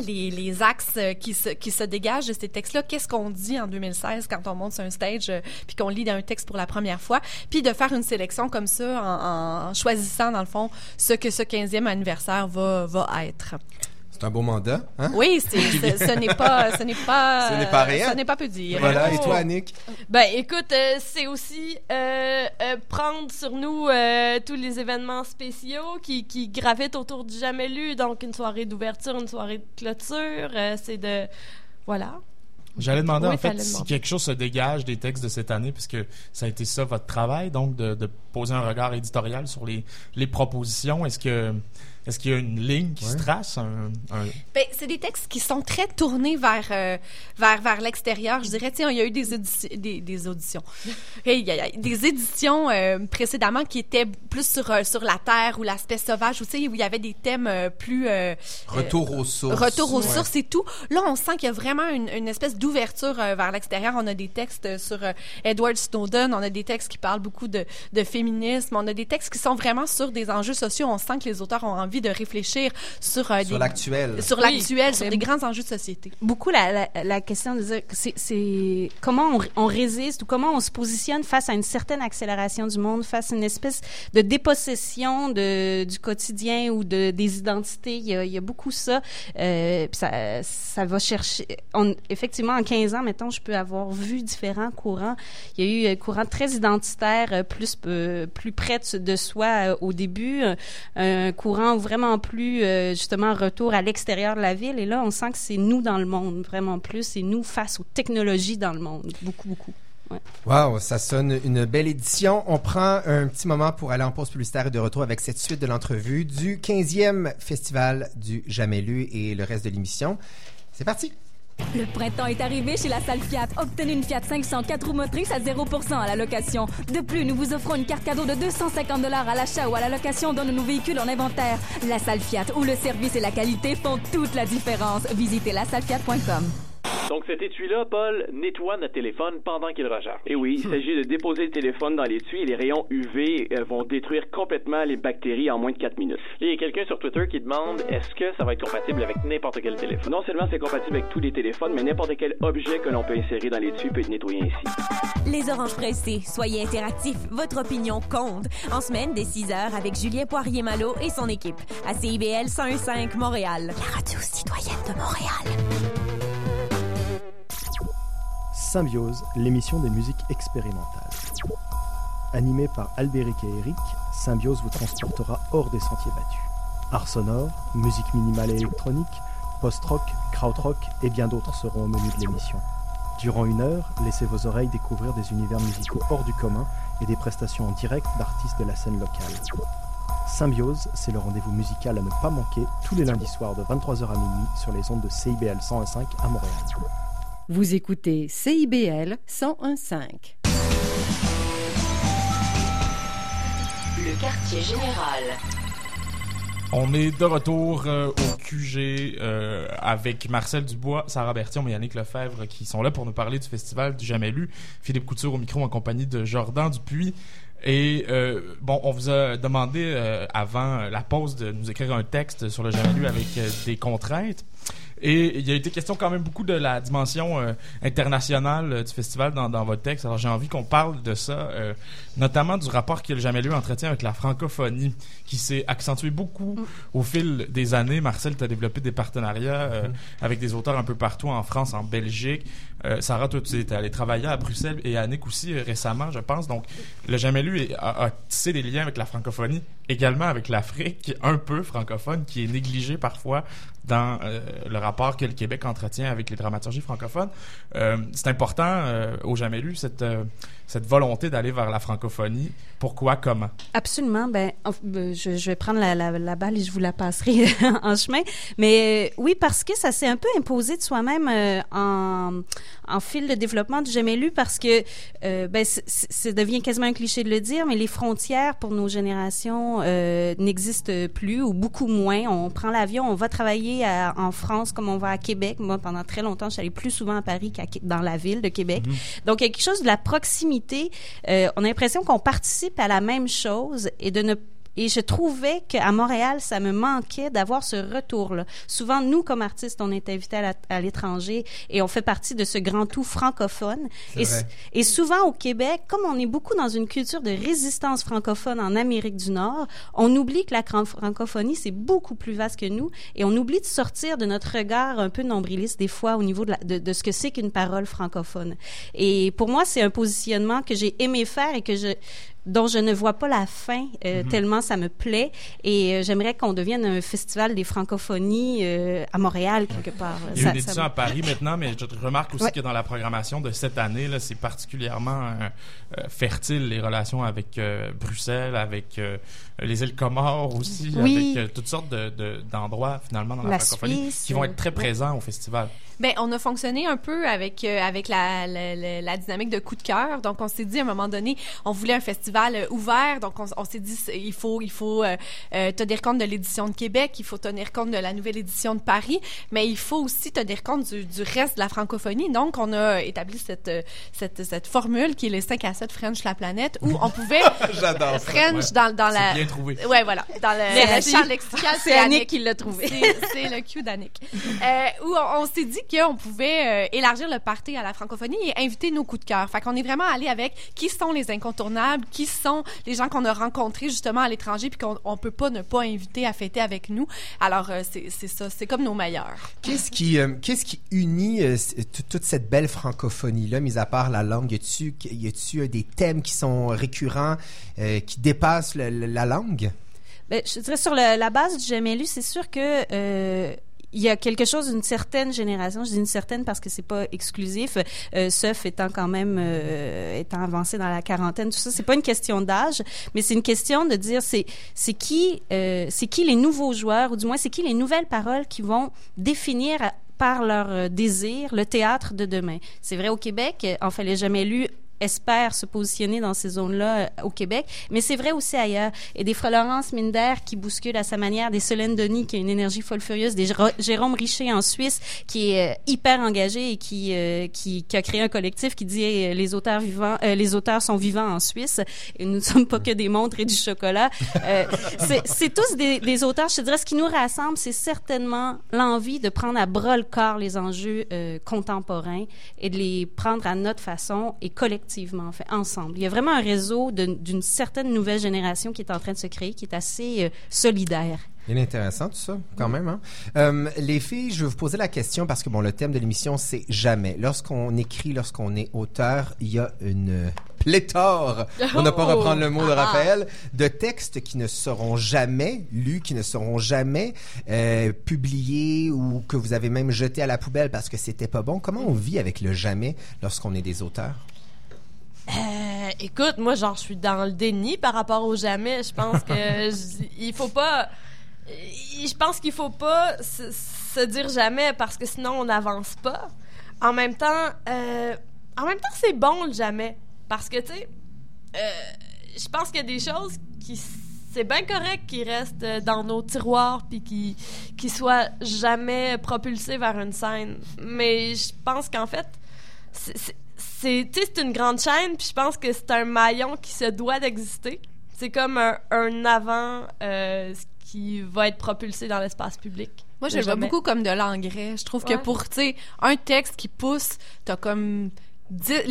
les, axes euh, qui se, qui se dégagent de ces textes-là. Qu'est-ce qu'on dit en 2016 quand on monte sur un stage euh, puis qu'on lit un texte pour la première fois? Puis de faire une sélection comme ça en, en choisissant, dans le fond, ce que ce 15e anniversaire va, va être. C'est un beau mandat, hein? Oui, c'est, ce n'est pas... Ce n'est pas, Ce n'est pas rien. Ce n'est pas peu dire. Voilà, et Oh. toi, Annick? Ben, écoute, euh, c'est aussi euh, euh, prendre sur nous euh, tous les événements spéciaux qui, qui gravitent autour du jamais lu. Donc, une soirée d'ouverture, une soirée de clôture. euh, c'est de. Voilà. J'allais demander Oui, en fait si quelque chose se dégage des textes de cette année, puisque ça a été ça votre travail, donc de, de poser un regard éditorial sur les, les propositions. Est-ce que est-ce qu'il y a une ligne qui se trace, un, un- Ben, c'est des textes qui sont très tournés vers euh, vers vers l'extérieur. Je dirais, tiens, il y a eu des auditions, des, des auditions, Hey, il y a- il y a des éditions euh, précédemment qui étaient plus sur euh, sur la terre ou l'aspect sauvage, sais, où il y avait des thèmes euh, plus euh, Retour aux sources. Retour aux Ouais. sources et tout. Là, on sent qu'il y a vraiment une, une espèce d'ouverture euh, vers l'extérieur. On a des textes sur euh, Edward Snowden, on a des textes qui parlent beaucoup de, de féminisme, on a des textes qui sont vraiment sur des enjeux sociaux. On sent que les auteurs ont envie envie de réfléchir sur euh, Sur l'actuel. sur Oui. l'actuel, sur des grands enjeux de société. beaucoup la, la, la question de dire c'est- comment on, on résiste ou comment on se positionne face à une certaine accélération du monde, face à une espèce de dépossession de, du quotidien ou de, des identités. Il y a, il y a beaucoup ça. Euh, puis ça, ça va chercher. On, effectivement, en 15 ans, mettons, je peux avoir vu différents courants. Il y a eu un courant très identitaire, euh, plus euh, plus près de, de soi euh, au début, euh, un courant vraiment plus euh, justement retour à l'extérieur de la ville. Et là, on sent que c'est nous dans le monde, vraiment plus. C'est nous face aux technologies dans le monde, beaucoup, beaucoup. Ouais. Wow, ça sonne une belle édition. On prend un petit moment pour aller en pause publicitaire et de retour avec cette suite de l'entrevue du 15e Festival du Jamais Lu et le reste de l'émission. C'est parti! Le printemps est arrivé chez la salle Fiat. Obtenez une Fiat 500 4 roues motrices à 0% à la location. De plus, nous vous offrons une carte cadeau de 250 dollars à l'achat ou à la location d'un de nos véhicules en inventaire. La salle Fiat, où le service et la qualité font toute la différence. Visitez lasallefiat.com. Donc cet étui-là, Paul, nettoie notre téléphone pendant qu'il recharge. Et oui, il s'agit de déposer le téléphone dans l'étui et les rayons UV euh, vont détruire complètement les bactéries en moins de 4 minutes. Il y a quelqu'un sur Twitter qui demande est-ce que ça va être compatible avec n'importe quel téléphone? Non seulement c'est compatible avec tous les téléphones, mais n'importe quel objet que l'on peut insérer dans l'étui peut être nettoyé ainsi. Les oranges pressées, soyez interactifs, votre opinion compte. En semaine, dès 6 heures, avec Julien Poirier-Malo et son équipe, à CIBL 101.5 Montréal. La radio citoyenne de Montréal. Symbiose, l'émission des musiques expérimentales. Animée par Albéric et Eric, Symbiose vous transportera hors des sentiers battus. Art sonore, musique minimale et électronique, post-rock, krautrock et bien d'autres seront au menu de l'émission. Durant une heure, laissez vos oreilles découvrir des univers musicaux hors du commun et des prestations en direct d'artistes de la scène locale. Symbiose, c'est le rendez-vous musical à ne pas manquer tous les lundis soirs de 23h à minuit sur les ondes de CIBL 101.5 à Montréal. Vous écoutez CIBL 101.5. Le quartier général. On est de retour euh, au QG euh, avec Marcel Dubois, Sarah Berthiaume et Yannick Lefebvre qui sont là pour nous parler du festival du Jamais Lu. Philippe Couture au micro en compagnie de Jordan Dupuis. Et euh, bon, on vous a demandé euh, avant la pause de nous écrire un texte sur le Jamais Lu avec euh, des contraintes. Et il y a été question quand même beaucoup de la dimension euh, internationale euh, du festival dans, dans votre texte. Alors j'ai envie qu'on parle de ça, euh, notamment du rapport que le Jamais Lu entretient avec la francophonie, qui s'est accentué beaucoup au fil des années. Marcel, tu as développé des partenariats euh, avec des auteurs un peu partout en France, en Belgique. Euh, Sarah, toi, tu es allé travailler à Bruxelles et Annick aussi récemment, je pense. Donc, le Jamais Lu a, a tissé des liens avec la francophonie, également avec l'Afrique, un peu francophone, qui est négligée parfois dans euh, le rapport que le Québec entretient avec les dramaturgies francophones. Euh, c'est important euh, au Jamais Lu, cette, volonté d'aller vers la francophonie. Pourquoi, comment? Absolument. Ben, en- euh, je, vais prendre la, balle et je vous la passerai en chemin. Mais oui, parce que ça s'est un peu imposé de soi-même en, fil de développement du jamais lu, parce que ben, ça devient quasiment un cliché de le dire, mais les frontières pour nos générations euh, n'existent plus ou beaucoup moins. On prend l'avion, on va travailler à- en France comme on va à Québec. Moi, pendant très longtemps, je suis allée plus souvent à Paris qu'à dans la ville de Québec. Donc, il y a quelque chose de la proximité. Euh, on a l'impression qu'on participe à la même chose et de ne et je trouvais qu'à Montréal, ça me manquait d'avoir ce retour-là. Souvent, nous, comme artistes, on est invités à l'étranger et on fait partie de ce grand tout francophone. Et, souvent, au Québec, comme on est beaucoup dans une culture de résistance francophone en Amérique du Nord, on oublie que la francophonie, c'est beaucoup plus vaste que nous et on oublie de sortir de notre regard un peu nombriliste, des fois, au niveau de, la- de, de ce que c'est qu'une parole francophone. Et pour moi, c'est un positionnement que j'ai aimé faire et que je dont je ne vois pas la fin euh, Mhm. tellement ça me plaît et euh, j'aimerais qu'on devienne un festival des francophonies euh, à Montréal quelque part. Il y a Ça- une ça à Paris maintenant, mais je remarque aussi Ouais. que dans la programmation de cette année, là, c'est particulièrement fertile les relations avec euh, Bruxelles, avec euh, les îles Comores aussi, Oui. avec euh, toutes sortes de- de- d'endroits finalement dans la, La francophonie Suisse, qui vont être très présents au festival. Ben, on a fonctionné un peu avec euh, avec la, la, la- la dynamique de coup de cœur. Donc, on s'est dit à un moment donné, on voulait un festival festival euh, ouvert, donc on, on s'est dit il faut il faut euh, euh, tenir compte de l'édition de Québec, il faut tenir compte de la nouvelle édition de Paris, mais il faut aussi tenir compte du, du reste de la francophonie. Donc on a établi cette cette, cette formule qui est les 5 à 7 French la planète où on pouvait J'adore ça. French Ouais. dans dans la bien trouvé. Ouais, voilà, dans le, le champ lexical, C'est Annick qui l'a trouvé. C'est c'est le cue d'Annick. Euh, où on, on s'est dit qu'on pouvait euh, élargir le party à la francophonie et inviter nos coups de cœur. Fait qu'on est vraiment allé avec qui sont les incontournables, qui sont les gens qu'on a rencontrés justement à l'étranger puis qu'on on peut pas ne pas inviter à fêter avec nous. Alors euh, c'est c'est ça, c'est comme nos meilleurs. Qu'est-ce qui, euh, qu'est-ce qui unit euh, toute cette belle francophonie-là, mis à part la langue? Y a-tu, y a-tu euh, des thèmes qui sont récurrents, euh, qui dépassent le- le- la langue? Ben, je dirais sur le- la base du jamais lu, c'est sûr que euh, il y a quelque chose d'une certaine génération. Je dis une certaine parce que c'est pas exclusif. Euh, Seuf étant quand même euh, étant avancé dans la quarantaine, tout ça, c'est pas une question d'âge, mais c'est une question de dire c'est c'est qui euh, c'est qui les nouveaux joueurs ou du moins c'est qui les nouvelles paroles qui vont définir à- par leur euh, désir le théâtre de demain. C'est vrai au Québec, euh, enfin les jamais lus espère se positionner dans ces zones-là euh, au Québec, mais c'est vrai aussi ailleurs. Et des Florence Minder qui bousculent à sa manière, des Solène Denis qui a une énergie folle furieuse, des Jérôme Richer en Suisse qui est euh, hyper engagé et qui, euh, qui qui a créé un collectif qui dit euh, les auteurs vivants, euh, les auteurs sont vivants en Suisse et nous ne sommes pas que des montres et du chocolat. Euh, c'est tous des, des auteurs. Je te dirais ce qui nous rassemble, c'est certainement l'envie de prendre à bras le corps les enjeux contemporains et de les prendre à notre façon et collectivement, en fait, ensemble. Il y a vraiment un réseau d'une certaine nouvelle génération qui est en train de se créer, qui est assez euh, solidaire. Bien intéressant tout ça, quand même. Hein? Euh, les filles, je vais vous poser la question parce que bon, le thème de l'émission c'est jamais. Lorsqu'on écrit, lorsqu'on est auteur, il y a une pléthore, on n'a pas Oh! reprendre le mot de Ah, ah. Raphaël, de textes qui ne seront jamais lus, qui ne seront jamais euh, publiés ou que vous avez même jeté à la poubelle parce que c'était pas bon. Comment on vit avec le jamais lorsqu'on est des auteurs? Euh, écoute, moi, genre, je suis dans le déni par rapport au jamais. Je pense que j- il faut pas. Je pense qu'il faut pas se, se dire jamais parce que sinon on n'avance pas. En même temps, euh, en même temps, c'est bon le jamais parce que tu sais, euh, je pense qu'il y a des choses qui c'est bien correct qui restent dans nos tiroirs puis qui qui soient jamais propulsés vers une scène. Mais je pense qu'en fait, sais, c'est une grande chaîne puis je pense que c'est un maillon qui se doit d'exister. C'est comme un, un avant euh, qui va être propulsé dans l'espace public. Moi, je Le vois beaucoup comme de l'engrais. Je trouve Ouais. que pour, tu sais, un texte qui pousse, t'as comme dix,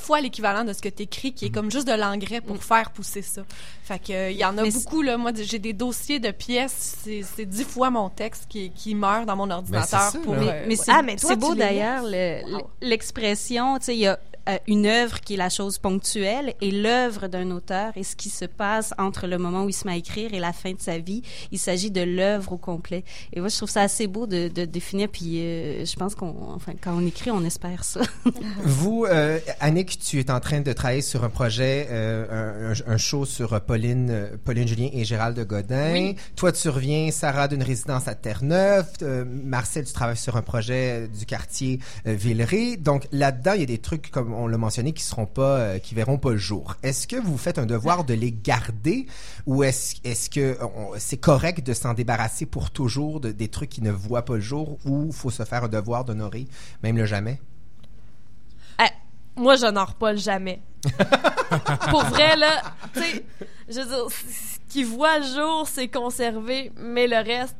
fois l'équivalent de ce que t'écris, qui est comme juste de l'engrais pour faire pousser ça. Fait que, il y en a Mais beaucoup, là. Moi, j'ai des dossiers de pièces, c'est, c'est dix fois mon texte qui, qui meurt dans mon ordinateur ça, pour, là. Mais, euh, mais ouais. c'est Ah, mais c'est tu beau d'ailleurs, le- Wow. le- l'expression, tu sais, il y a euh, une œuvre qui est la chose ponctuelle et l'œuvre d'un auteur et ce qui se passe entre le moment où il se met à écrire et la fin de sa vie. Il s'agit de l'œuvre au complet. Et moi, je trouve ça assez beau de, de définir. Puis, euh, je pense qu'on, enfin, quand on écrit, on espère ça. Vous, euh, Annick, tu es en train de travailler sur un projet, euh, un, un- show sur euh, Pauline, Pauline Julien et Gérald de Godin. Oui. Toi, tu reviens, Sarah, d'une résidence à Terre-Neuve. Marcel, tu travailles sur un projet du quartier Villeray. Donc là-dedans, il y a des trucs, comme on l'a mentionné, qui seront pas, euh, qui verront pas le jour. Est-ce que vous faites un devoir de les garder ou est-ce est-ce que c'est correct de s'en débarrasser pour toujours de, des trucs qui ne voient pas le jour ou faut se faire un devoir d'honorer même le jamais? Eh, moi, j'honore pas le jamais. Pour vrai, là, tu sais, je ce qui voit le jour, c'est conservé, mais le reste,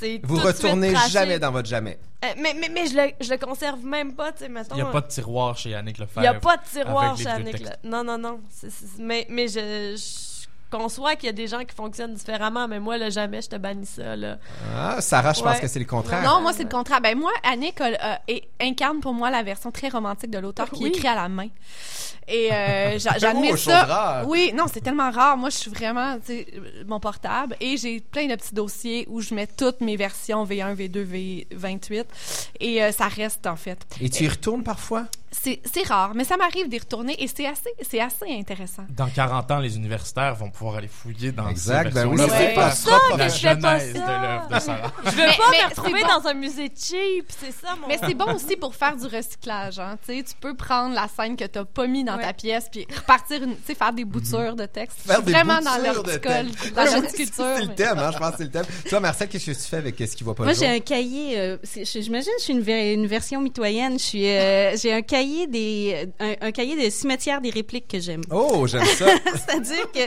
c'est Vous tout de suite retournez traché. jamais dans votre jamais. Euh, mais, mais, mais je, le, je le conserve même pas, tu sais, mettons. Il n'y a pas de tiroir chez Yannick Lefebvre. Il n'y a pas de tiroir chez Annick. là. Non, non, non. C'est- c'est- mais mais je, je conçois qu'il y a des gens qui fonctionnent différemment, mais moi, le jamais, je te bannis ça, là. Ah, Sarah, je pense que c'est le contraire. Non, moi, c'est le contraire. Ben, moi, Annick et- incarne pour moi la version très romantique de l'auteur qui Oui. écrit à la main. Et euh, j'a- Oh, j'admire ça. rare. Oui, non, c'est tellement rare. Moi, je suis vraiment, euh, mon portable et j'ai plein de petits dossiers où je mets toutes mes versions V1, V2, V28 et euh, ça reste en fait. Et tu y retournes parfois? C'est rare, mais ça m'arrive d'y retourner et c'est assez, c'est assez intéressant. Dans 40 ans, les universitaires vont pouvoir aller fouiller dans Exact, ces ben oui, c'est faire ça que la je fais pas ça. de l'œuvre de Sarah. Je veux Mais- pas mais me retrouver bon. dans un musée cheap, c'est ça mon. Mais c'est bon aussi pour faire du recyclage. Hein. Tu sais, tu peux prendre la scène que tu n'as pas mis dans ta pièce puis repartir, une, tu sais, faire des boutures de texte. Faire des vraiment dans boutures de l'horticole, dans la horticulture. C'est le thème, hein, je pense que c'est le thème. Toi, Marcel, qu'est-ce que tu fais avec ce qui va pas Moi, j'ai un cahier. euh, J'imagine que je suis une, ver- une version mitoyenne. Je suis, euh, j'ai un cahier des, un, un cahier de cimetière des répliques que j'aime. Oh, j'aime ça. C'est-à-dire que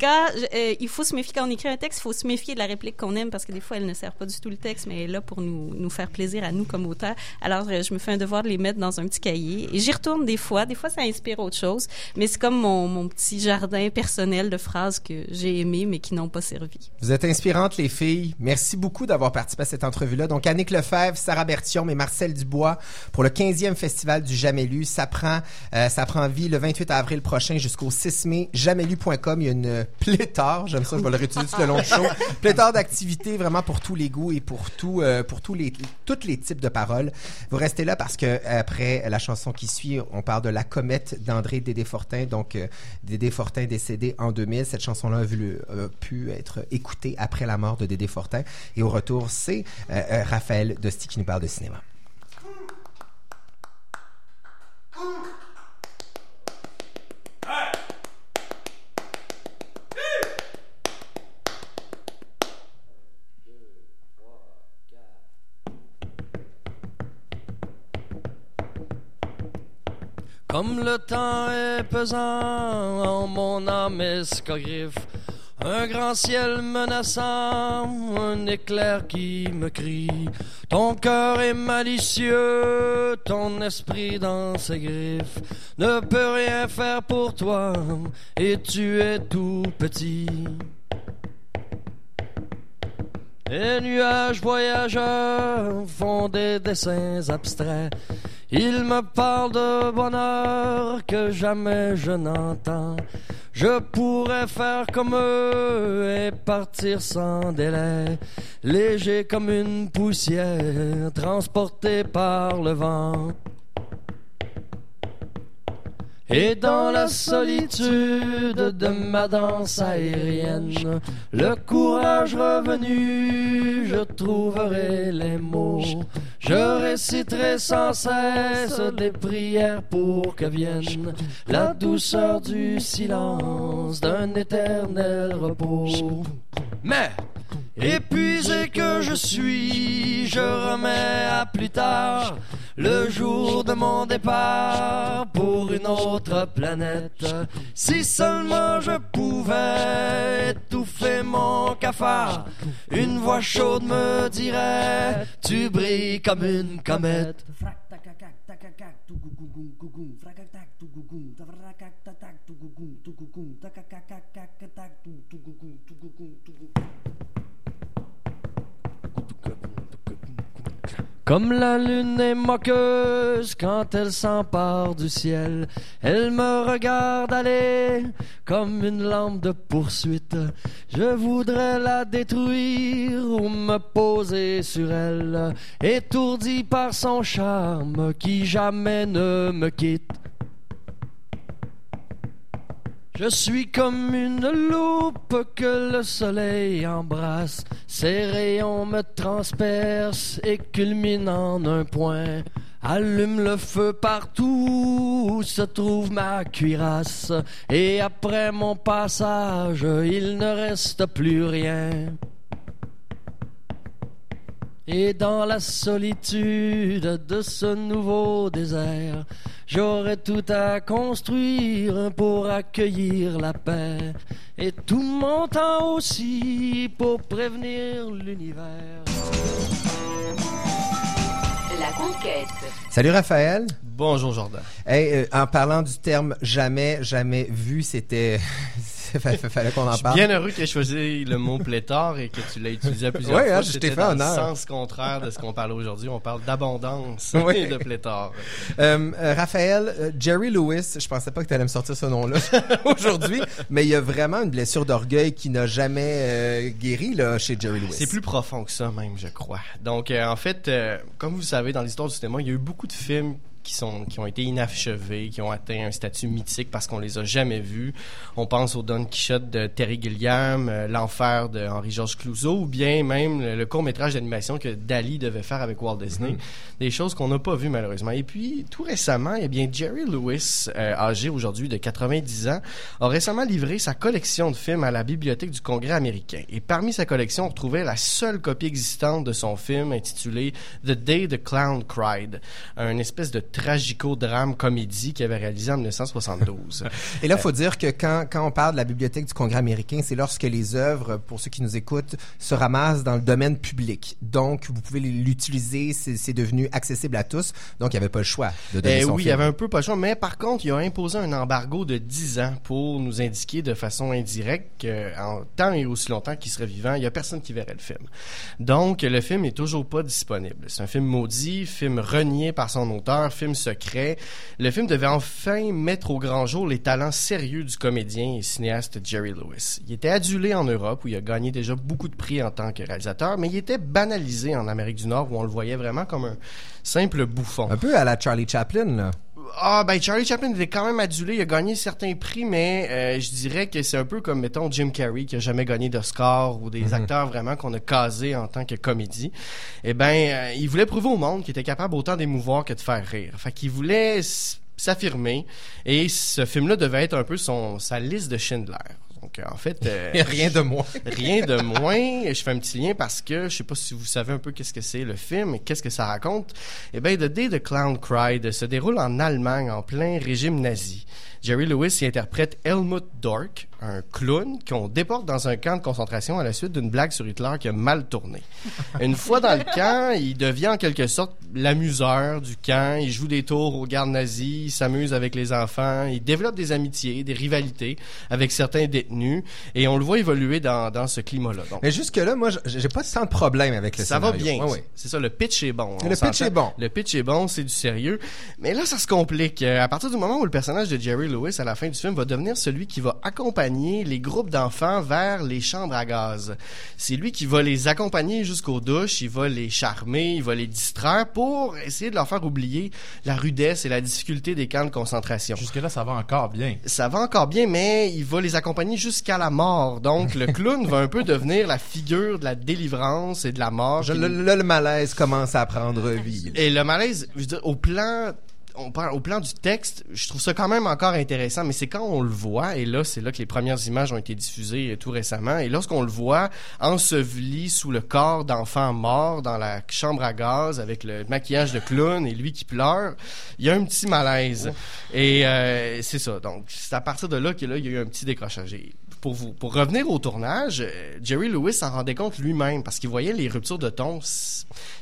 quand euh, il faut se méfier quand on écrit un texte, il faut se méfier de la réplique qu'on aime parce que des fois elle ne sert pas du tout le texte, mais elle est là pour nous nous faire plaisir à nous comme auteurs. Alors euh, je me fais un devoir de les mettre dans un petit cahier et j'y retourne des fois. Des fois ça inspire autre chose, mais c'est comme mon, mon petit jardin personnel de phrases que j'ai aimées mais qui n'ont pas servi. Vous êtes inspirantes, les filles. Merci beaucoup d'avoir participé à cette entrevue-là. Donc, Annick Lefebvre, Sarah Bertium et Marcel Dubois pour le 15e Festival du Jamais Lu. Ça prend, euh, ça prend vie le 28 avril prochain jusqu'au 6 mai. Jamais-lu.com. Il y a une pléthore, j'aime ça, je vais le réutiliser tout le long du show. Pléthore d'activités vraiment pour tous les goûts et pour tout, euh, pour tous les, tous les types de paroles. Vous restez là parce que après la chanson qui suit, on parle de La comète d'André Dédé Fortin. Donc, euh, Dédé Fortin décédé en 2000. Cette chanson-là a, vu a pu être écoutée après la mort de Dédé Fortin. Et au retour, c'est euh, Raphaël Dosti qui nous parle de cinéma. Comme le temps est pesant en mon âme escogriffe, un grand ciel menaçant, un éclair qui me crie. Ton cœur est malicieux, ton esprit dans ses griffes ne peut rien faire pour toi, et tu es tout petit. Les nuages voyageurs font des dessins abstraits. Ils me parlent de bonheur que jamais je n'entends. Je pourrais faire comme eux et partir sans délai, léger comme une poussière transportée par le vent. Et dans la solitude de ma danse aérienne, le courage revenu, je trouverai les mots. Je réciterai sans cesse des prières pour que vienne la douceur du silence d'un éternel repos. Mais Épuisé que je suis, je remets à plus tard le jour de mon départ pour une autre planète. Si seulement je pouvais étouffer mon cafard, une voix chaude me dirait Tu brilles comme une comète. Comme la lune est moqueuse quand elle s'empare du ciel, elle me regarde aller comme une lampe de poursuite. Je voudrais la détruire ou me poser sur elle, étourdi par son charme qui jamais ne me quitte. Je suis comme une loupe que le soleil embrasse. Ses rayons me transpercent et culminent en un point. Allume le feu partout où se trouve ma cuirasse. Et après mon passage, il ne reste plus rien. Et dans la solitude de ce nouveau désert, j'aurais tout à construire pour accueillir la paix. Et tout mon temps aussi pour prévenir l'univers. La conquête. Salut Raphaël. Bonjour Jordan. Hey, euh, en parlant du terme jamais, jamais vu, c'était. fallait, fallait qu'on en Je suis parle. bien heureux que tu aies choisi le mot pléthore et que tu l'aies utilisé à plusieurs Oui, fois. hein, je t'ai fait dans honneur. le sens contraire de ce qu'on parle aujourd'hui. On parle d'abondance Oui. et de pléthore. Euh, euh, Raphaël, euh, Jerry Lewis, je pensais pas que tu allais me sortir ce nom-là aujourd'hui, mais il y a vraiment une blessure d'orgueil qui n'a jamais guéri là, chez Jerry Lewis. C'est plus profond que ça même, je crois. Donc, en fait, comme vous savez, dans l'histoire du cinéma, il y a eu beaucoup de films qui sont qui ont été inachevés, qui ont atteint un statut mythique parce qu'on les a jamais vus. On pense au Don Quichotte de Terry Gilliam, euh, l'Enfer de Henri-Georges Clouzot, ou bien même le, le court-métrage d'animation que Dali devait faire avec Walt Disney. Mhm. Des choses qu'on n'a pas vues malheureusement. Et puis, tout récemment, eh bien, Jerry Lewis, euh, âgé aujourd'hui de 90 ans, a récemment livré sa collection de films à la Bibliothèque du Congrès américain. Et parmi sa collection, on retrouvait la seule copie existante de son film intitulé The Day the Clown Cried, un espèce de tragico-drame comédie qu'il avait réalisé en 1972. Et là, il faut dire que quand, quand on parle de la Bibliothèque du Congrès américain, c'est lorsque les œuvres, pour ceux qui nous écoutent, se ramassent dans le domaine public. Donc, vous pouvez l'utiliser, c'est devenu accessible à tous. Donc, il n'y avait pas le choix de donner Eh son oui, il y film. avait un peu pas le choix, mais par contre, il a imposé un embargo de 10 ans pour nous indiquer de façon indirecte qu'en tant et aussi longtemps qu'il serait vivant, il y a personne qui verrait le film. Donc, le film est toujours pas disponible. C'est un film maudit, film renié par son auteur, film secret. Le film devait enfin mettre au grand jour les talents sérieux du comédien et cinéaste Jerry Lewis. Il était adulé en Europe, où il a gagné déjà beaucoup de prix en tant que réalisateur, mais il était banalisé en Amérique du Nord, où on le voyait vraiment comme un simple bouffon. Un peu à la Charlie Chaplin, là. Ah, ben Charlie Chaplin était quand même adulé. Il a gagné certains prix, mais euh, je dirais que c'est un peu comme, mettons, Jim Carrey, qui a jamais gagné d'Oscar, ou des Mhm. acteurs vraiment qu'on a casés en tant que comédie. Eh ben, euh, il voulait prouver au monde qu'il était capable autant d'émouvoir que de faire rire. Fait qu'il voulait s'affirmer, et ce film-là devait être un peu son sa liste de Schindler. Donc, en fait... euh, Rien de moins. rien de moins. Je fais un petit lien parce que je sais pas si vous savez un peu qu'est-ce que c'est le film et qu'est-ce que ça raconte. Eh bien, The Day the Clown Cried se déroule en Allemagne en plein régime nazi. Jerry Lewis y interprète Helmut Dork, un clown qu'on déporte dans un camp de concentration à la suite d'une blague sur Hitler qui a mal tourné. Une fois dans le camp, il devient en quelque sorte l'amuseur du camp. Il joue des tours aux gardes nazis, il s'amuse avec les enfants, il développe des amitiés, des rivalités avec certains détenus et on le voit évoluer dans, dans ce climat-là. Donc, Mais jusque-là, moi, j'ai pas tant de problème avec le ça va scénario. bien. Ouais, ouais. C'est ça, le pitch est bon. Le pitch est bon. Le pitch est bon, c'est du sérieux. Mais là, ça se complique. Euh, À partir du moment où le personnage de Jerry Lewis, à la fin du film, va devenir celui qui va accompagner les groupes d'enfants vers les chambres à gaz. C'est lui qui va les accompagner jusqu'aux douches, il va les charmer, il va les distraire pour essayer de leur faire oublier la rudesse et la difficulté des camps de concentration. Jusque-là, ça va encore bien. Ça va encore bien, mais il va les accompagner jusqu'à la mort. Donc, le clown va un peu devenir la figure de la délivrance et de la mort. Je- qui- le, le- le malaise commence à prendre vie. et le malaise, je veux dire, au plan, on parle, au plan du texte, je trouve ça quand même encore intéressant, mais c'est quand on le voit, et là, c'est là que les premières images ont été diffusées euh, tout récemment, et lorsqu'on le voit enseveli sous le corps d'enfants morts dans la chambre à gaz avec le maquillage de clown et lui qui pleure, il y a un petit malaise. Et euh, c'est ça. Donc, c'est à partir de là que là, il y a eu un petit décrochage. Pour vous, pour revenir au tournage, euh, Jerry Lewis s'en rendait compte lui-même parce qu'il voyait les ruptures de ton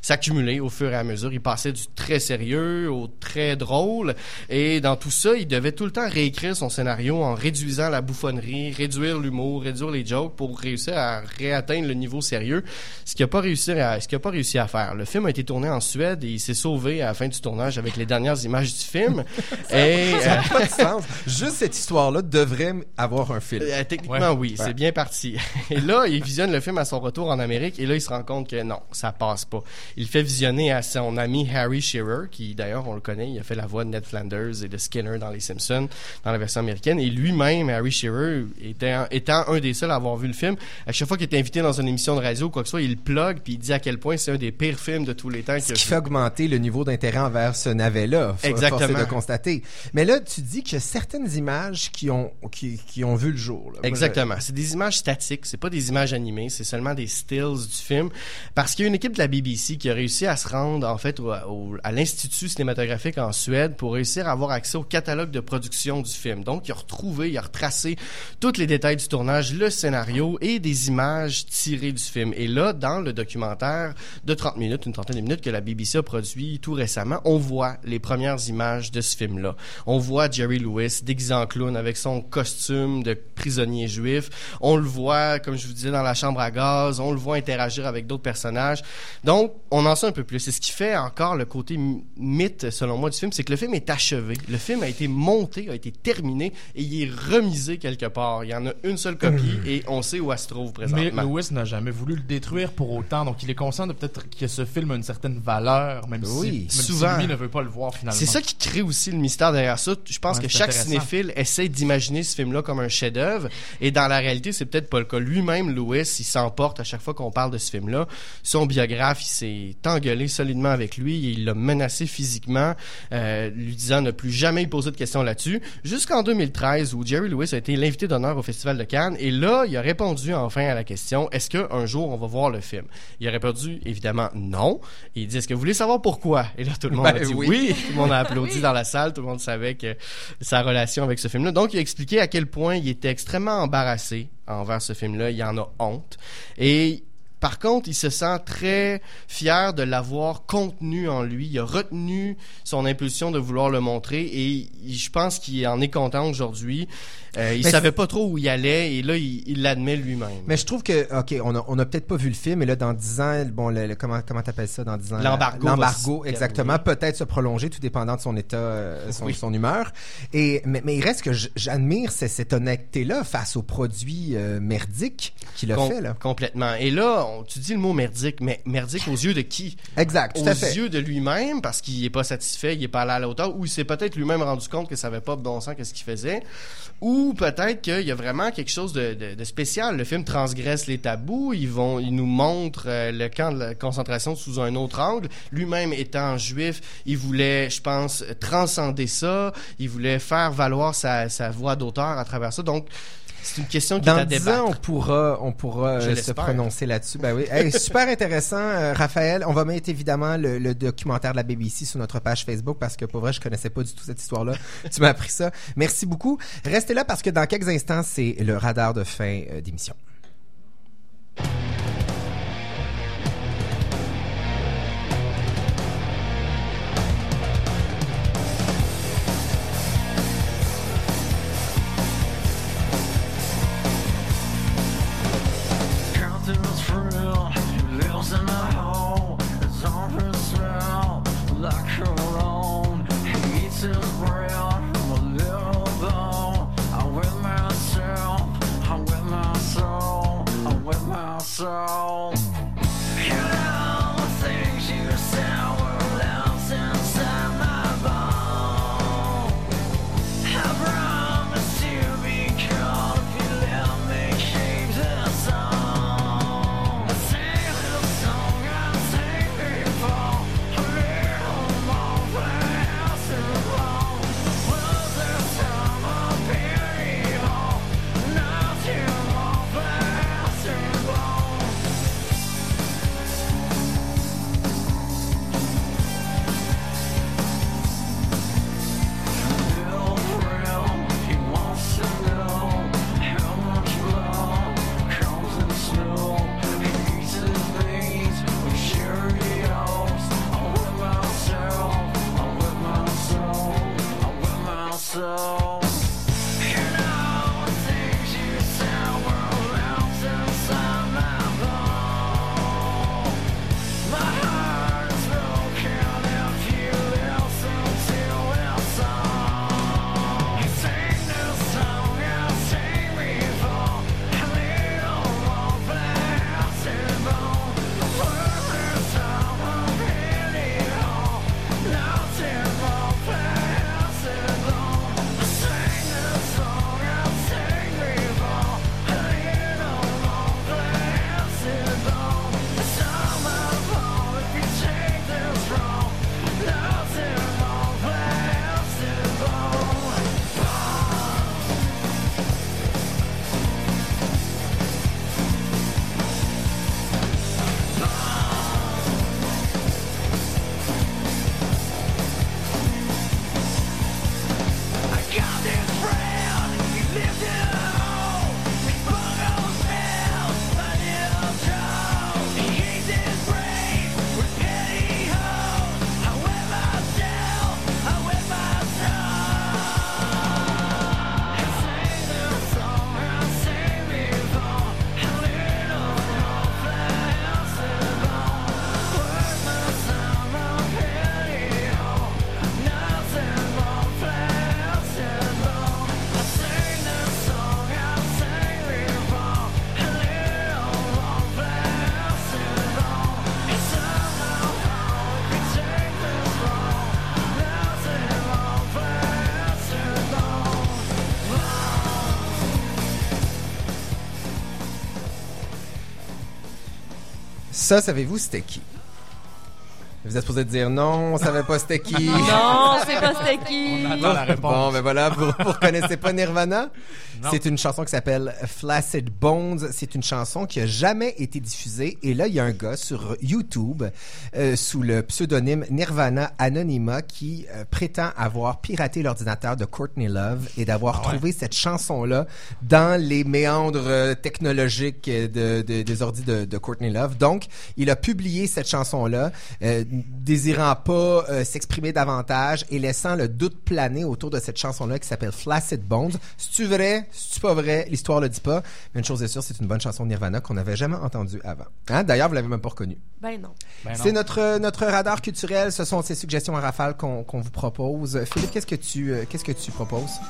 s'accumuler au fur et à mesure. Il passait du très sérieux au très drôle. Et dans tout ça, il devait tout le temps réécrire son scénario en réduisant la bouffonnerie, réduire l'humour, réduire les jokes pour réussir à réatteindre le niveau sérieux. Ce qu'il n'a pas réussi à, ce qu'il a pas réussi à faire. Le film a été tourné en Suède et il s'est sauvé à la fin du tournage avec les dernières images du film. et, Ça n'a euh, pas de sens. Juste cette histoire-là devrait avoir un film. euh, techniquement, Ouais. oui, Ouais. c'est bien parti. Et là, il visionne le film à son retour en Amérique et là, il se rend compte que non, ça passe pas. Il fait visionner à son ami Harry Shearer, qui d'ailleurs, on le connaît, il a fait la voix de Ned Flanders et de Skinner dans Les Simpsons, dans la version américaine. Et lui-même, Harry Shearer, étant, étant un des seuls à avoir vu le film, à chaque fois qu'il est invité dans une émission de radio ou quoi que ce soit, il plug puis il dit à quel point c'est un des pires films de tous les temps. Ce qui fait augmenter le niveau d'intérêt envers ce navet-là. Exactement. de constater. Mais là, tu dis qu'il y a certaines images qui ont, qui, qui ont vu le jour. là. Exactement. C'est des images statiques, c'est pas des images animées, c'est seulement des stills du film. Parce qu'il y a une équipe de la BBC qui a réussi à se rendre en fait à l'Institut cinématographique en Suède pour réussir à avoir accès au catalogue de production du film. Donc, il a retrouvé, il a retracé tous les détails du tournage, le scénario et des images tirées du film. Et là, dans le documentaire de 30 minutes, une trentaine de minutes que la BBC a produit tout récemment, on voit les premières images de ce film-là. On voit Jerry Lewis déguisé en clown avec son costume de prisonnier prisonniers juifs. On le voit, comme je vous disais, dans la chambre à gaz. On le voit interagir avec d'autres personnages. Donc, on en sait un peu plus. C'est ce qui fait encore le côté mythe, selon moi, du film, c'est que le film est achevé. Le film a été monté, a été terminé et il est remisé quelque part. Il y en a une seule copie et on sait où elle se trouve Mais. Lewis n'a jamais voulu le détruire pour autant, donc il est conscient de peut-être que ce film a une certaine valeur, même, Oui, si, même si souvent. lui ne veut pas le voir finalement. C'est ça qui crée aussi le mystère derrière ça. Je pense Ouais, que chaque cinéphile essaie d'imaginer ce film-là comme un chef-d'œuvre, et dans la réalité, c'est peut-être pas le cas. Lui-même, Lewis, il s'emporte à chaque fois qu'on parle de ce film-là. Son biographe, il s'est engueulé solidement avec lui, et il l'a menacé physiquement, euh, lui disant ne plus jamais poser de questions là-dessus, jusqu'en 2013, où Jerry Lewis a été l'invité d'honneur au Festival de Cannes, et là, il a répondu enfin à la question est-ce qu'un jour on va voir le film? Il a répondu évidemment non. Et il dit est-ce que vous voulez savoir pourquoi? Et là, tout le monde Ben a dit oui. oui. Tout le monde a applaudi dans la salle. Tout le monde savait que sa relation avec ce film-là. Donc, il a expliqué à quel point il était extrêmement embarrassé envers ce film-là. Il en a honte. Et par contre, il se sent très fier de l'avoir contenu en lui. Il a retenu son impulsion de vouloir le montrer et je pense qu'il en est content aujourd'hui. Euh, il savait pas trop où il allait et là, il l'admet lui-même. Mais je trouve que, OK, on a, on a peut-être pas vu le film, mais là, dans 10 ans, bon, le, le- comment, comment t'appelles ça dans 10 ans? L'embargo L'embargo, exactement. Peut-être se prolonger, tout dépendant de son état, euh, son, Oui. son humeur. Et, mais, mais il reste que j'admire cette honnêteté-là face aux produits euh, merdiques qu'il a Com- fait, là. Complètement. Et là, on- tu dis le mot merdique, mais merdique aux yeux de qui? Exact, tout aux à fait. yeux de lui-même, parce qu'il est pas satisfait, il est pas allé à la hauteur, ou il s'est peut-être lui-même rendu compte que ça avait pas de bon sens qu'est-ce qu'il faisait, ou peut-être qu'il y a vraiment quelque chose de, de- de spécial. Le film transgresse les tabous, ils vont, il nous montre euh, le camp de la concentration sous un autre angle. Lui-même étant juif, il voulait, je pense, transcender ça, il voulait faire valoir sa, sa voix d'auteur à travers ça. Donc, c'est une question qui est Dans à 10 débattre. ans, on pourra, on pourra Je euh, se prononcer là-dessus. Ben oui. Hey, super intéressant, euh, Raphaël. On va mettre évidemment le, le documentaire de la BBC sur notre page Facebook parce que pour vrai, je connaissais pas du tout cette histoire-là. tu m'as appris ça. Merci beaucoup. Restez là parce que dans quelques instants, c'est le radar de fin euh, d'émission. Ça, savez-vous c'était qui? Vous êtes supposé dire non, on savait pas c'était qui. Non, c'est pas c'était qui. On attend la réponse. Bon, ben voilà, vous, vous reconnaissez pas Nirvana? Non. C'est une chanson qui s'appelle Flaccid Bones. C'est une chanson qui a jamais été diffusée. Et là, il y a un gars sur YouTube, euh, sous le pseudonyme Nirvana Anonyma, qui euh, prétend avoir piraté l'ordinateur de Courtney Love et d'avoir Ah ouais. trouvé cette chanson-là dans les méandres euh, technologiques de, de- des ordis de, de Courtney Love. Donc, il a publié cette chanson-là, euh, désirant pas euh, s'exprimer davantage et laissant le doute planer autour de cette chanson-là qui s'appelle Flaccid Bones. C'est-tu vrai? C'est-tu pas vrai? L'histoire le dit pas. Mais une chose est sûre, c'est une bonne chanson de Nirvana qu'on n'avait jamais entendue avant. Hein? D'ailleurs, vous l'avez même pas reconnue. Ben non. Ben non. C'est notre notre radar culturel. Ce sont ces suggestions à rafale qu'on qu'on vous propose. Philippe, qu'est-ce que tu euh, qu'est-ce que tu proposes?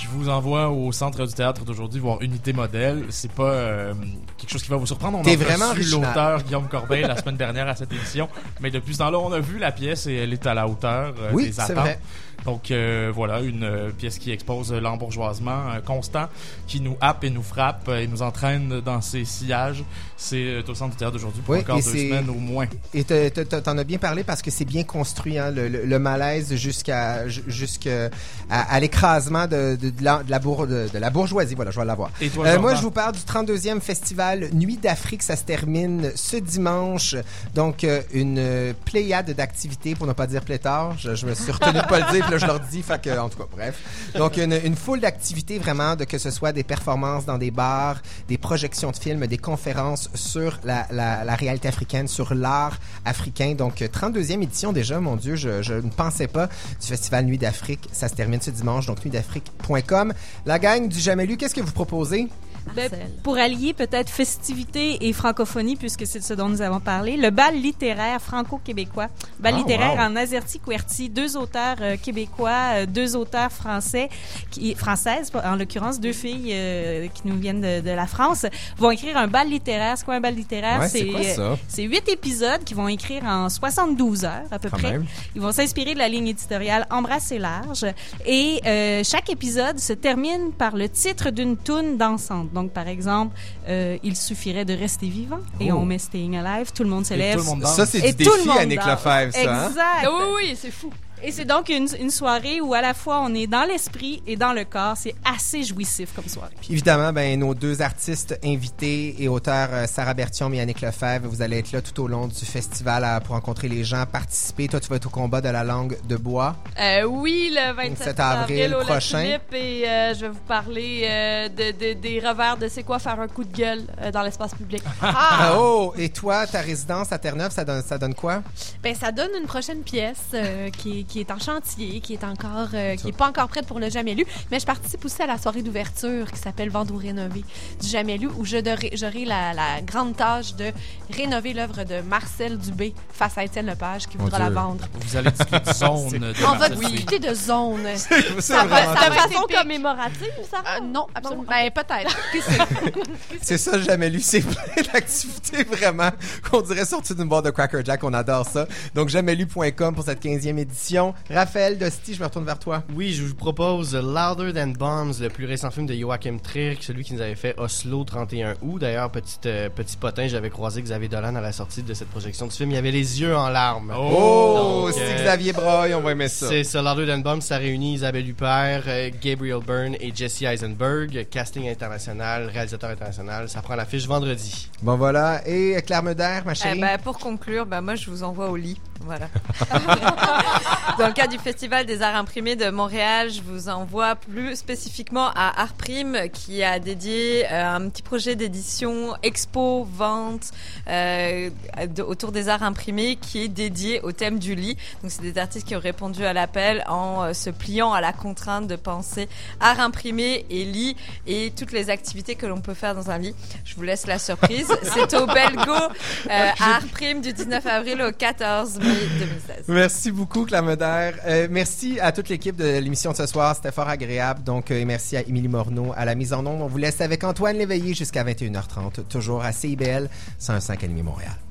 Je vous envoie au centre du théâtre d'aujourd'hui voir Unité Modèle. C'est pas euh, quelque chose qui va vous surprendre. On a vraiment l'auteur Guillaume Corbeil la semaine dernière à cette émission. Mais depuis ce temps-là, on a vu la pièce et elle est à la hauteur euh, Oui, des c'est attentes. vrai. Donc euh, voilà, une pièce qui expose l'embourgeoisement constant, qui nous happe et nous frappe et nous entraîne dans ses sillages. C'est euh, au centre du théâtre d'aujourd'hui pour Oui, encore deux semaines au moins. Et t'en as bien parlé parce que c'est bien construit, hein, le, le- le malaise jusqu'à ju- jusqu'à à, à l'écrasement de, de, de la, de la bour- de- de la bourgeoisie. Voilà, je vais l'avoir. Euh, moi, je vous parle du 32e festival Nuit d'Afrique. Ça se termine ce dimanche. Donc, euh, une euh, pléiade d'activités, pour ne pas dire pléthore. Je, je me suis retenu de pas le dire, puis là, je leur dis. Fait que, en tout cas, bref. Donc, une, une foule d'activités vraiment, de que ce soit des performances dans des bars, des projections de films, des conférences sur la, réalité africaine, sur l'art africain. Donc, euh, 32e édition déjà, mon Dieu, je, je ne pensais pas du festival Nuit d'Afrique. Ça se termine ce dimanche, donc nuitdafrique.com. La gang du Jamais Lu, qu'est-ce que vous proposez? Ben, pour allier peut-être festivité et francophonie, puisque c'est de ce dont nous avons parlé, le bal littéraire franco-québécois. Bal Ah, littéraire wow. en Azerty Querty, deux auteurs euh, québécois, euh, deux auteurs français, qui, françaises en l'occurrence, deux filles euh, qui nous viennent de, de la France, vont écrire un bal littéraire. C'est quoi un bal littéraire? Ouais, c'est quoi ça? euh, c'est huit épisodes qui vont écrire en 72 heures à peu Quand près. même. Ils vont s'inspirer de la ligne éditoriale Embrasser large. Et euh, chaque épisode se termine par le titre d'une toune Donc, par exemple, euh, Il suffirait de rester vivant et Oh. on met Staying Alive. Tout le monde se lève. tout le monde danse. Ça, c'est du tout le défi Annick danse. Lefebvre, ça, hein? Exact. Oui, oui, c'est fou. Et c'est donc une, une soirée où à la fois on est dans l'esprit et dans le corps. C'est assez jouissif comme soirée. Puis évidemment, ben, nos deux artistes invités et auteurs, euh, Sarah Bertium et Annick Lefebvre, vous allez être là tout au long du festival à- pour rencontrer les gens, participer. Toi, tu vas être au combat de la langue de bois. Euh, oui, le 27 27 avril avril, au prochain. et euh, je vais vous parler euh, de, de- des revers de c'est quoi faire un coup de gueule euh, dans l'espace public. Ah, oh! Et toi, ta résidence à Terre-Neuve, ça donne, ça donne quoi? Ben, ça donne une prochaine pièce euh, qui, est, qui est en chantier, qui est encore, euh, qui est pas encore prête pour le jamais lu. Mais je participe aussi à la soirée d'ouverture qui s'appelle Vendre ou rénover du jamais lu, où j'aurai la, la grande tâche de rénover l'œuvre de Marcel Dubé face à Étienne Lepage qui voudra la vendre. Vous allez discuter de zone. de On va discuter de zone. c'est Ça va- ça De façon épique. commémorative, ça? Euh, non, absolument. Ben, peut-être. C'est? Ça, jamais lu. C'est plein d'activités vraiment qu'on dirait sorties d'une boîte de Cracker Jack. On adore ça. Donc, jamais-lu.com pour cette 15e édition. Raphaël Dosti, je me retourne vers toi. Oui, je vous propose Louder Than Bombs, le plus récent film de Joachim Trier, celui qui nous avait fait Oslo 31 août. D'ailleurs, petit, euh, petit potin, j'avais croisé Xavier Dolan à la sortie de cette projection du film. Il avait les yeux en larmes. Oh, Donc, si euh, Xavier Breuil, on va aimer ça. C'est ça, Louder Than Bombs, ça réunit Isabelle Huppert, euh, Gabriel Byrne et Jesse Eisenberg. Casting international, réalisateur international. Ça prend l'affiche vendredi. Bon, voilà. Et Claire Meder, ma Eh chérie? ben, pour conclure, ben, moi, je vous envoie au lit. Voilà. Dans le cadre du Festival des Arts Imprimés de Montréal, je vous envoie plus spécifiquement à Art Prime, qui a dédié euh, un petit projet d'édition expo, vente, euh, de- autour des arts imprimés, qui est dédié au thème du lit. Donc, c'est des artistes qui ont répondu à l'appel en euh, se pliant à la contrainte de penser art imprimé et lit et toutes les activités que l'on peut faire dans un lit. Je vous laisse la surprise. C'est au Belgo euh, à Art Prime du 19 avril au 14 mai 2016. Merci beaucoup, Meder. Euh, merci à toute l'équipe de l'émission de ce soir. C'était fort agréable. Donc, euh, merci à Émilie Morneau à la mise en onde. On vous laisse avec Antoine Léveillé jusqu'à 21h30, toujours à CIBL 105 Animé Montréal.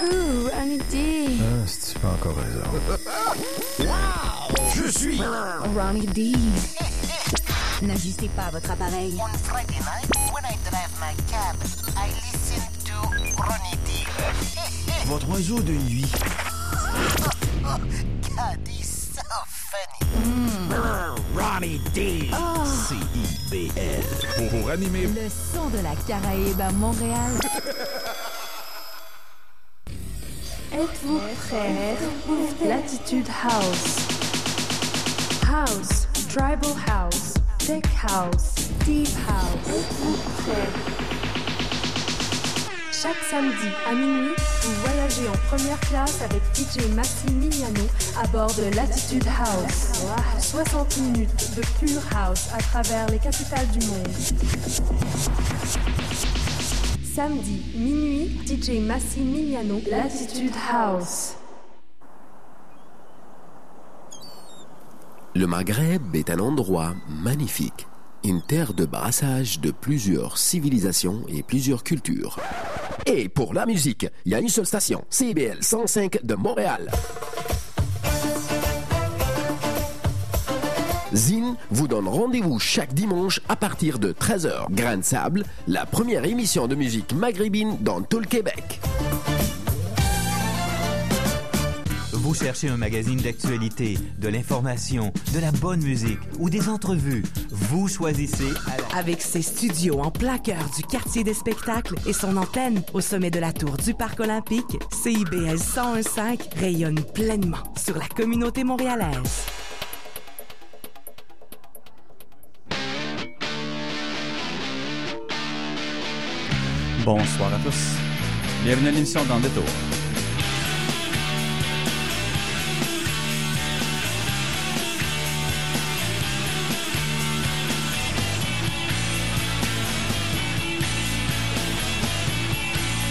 Ooh, Ronnie D. Ah, si tu pas encore raison. Je suis Ronnie D. N'ajustez pas votre appareil. On Friday night, when I drive my cab, I listen to Ronnie D. Votre oiseau de nuit. Ronnie D. C-I-B-L. Pour animer. Le son de la Caraïbe à Montréal. Êtes-vous prêts? Latitude House. House, Tribal House, Tech House, Deep House. Êtes-vous prêts? Chaque samedi à minuit, vous voyagez en première classe avec DJ Maximiliano à bord de Latitude House. 60 minutes de pure house à travers les capitales du monde. Samedi, minuit, DJ Massimiliano, Latitude House. Le Maghreb est un endroit magnifique, une terre de brassage de plusieurs civilisations et plusieurs cultures. Et pour la musique, il y a une seule station, CBL 105 de Montréal. Zine vous donne rendez-vous chaque dimanche à partir de 13h. Grain de Sable, la première émission de musique maghrébine dans tout le Québec. Vous cherchez un magazine d'actualité, de l'information, de la bonne musique ou des entrevues. Vous choisissez à la... Avec ses studios en plein cœur du quartier des spectacles et son antenne au sommet de la tour du Parc olympique, CIBL 1015 rayonne pleinement sur la communauté montréalaise. Bonsoir à tous. Bienvenue à l'émission Dans le Détour.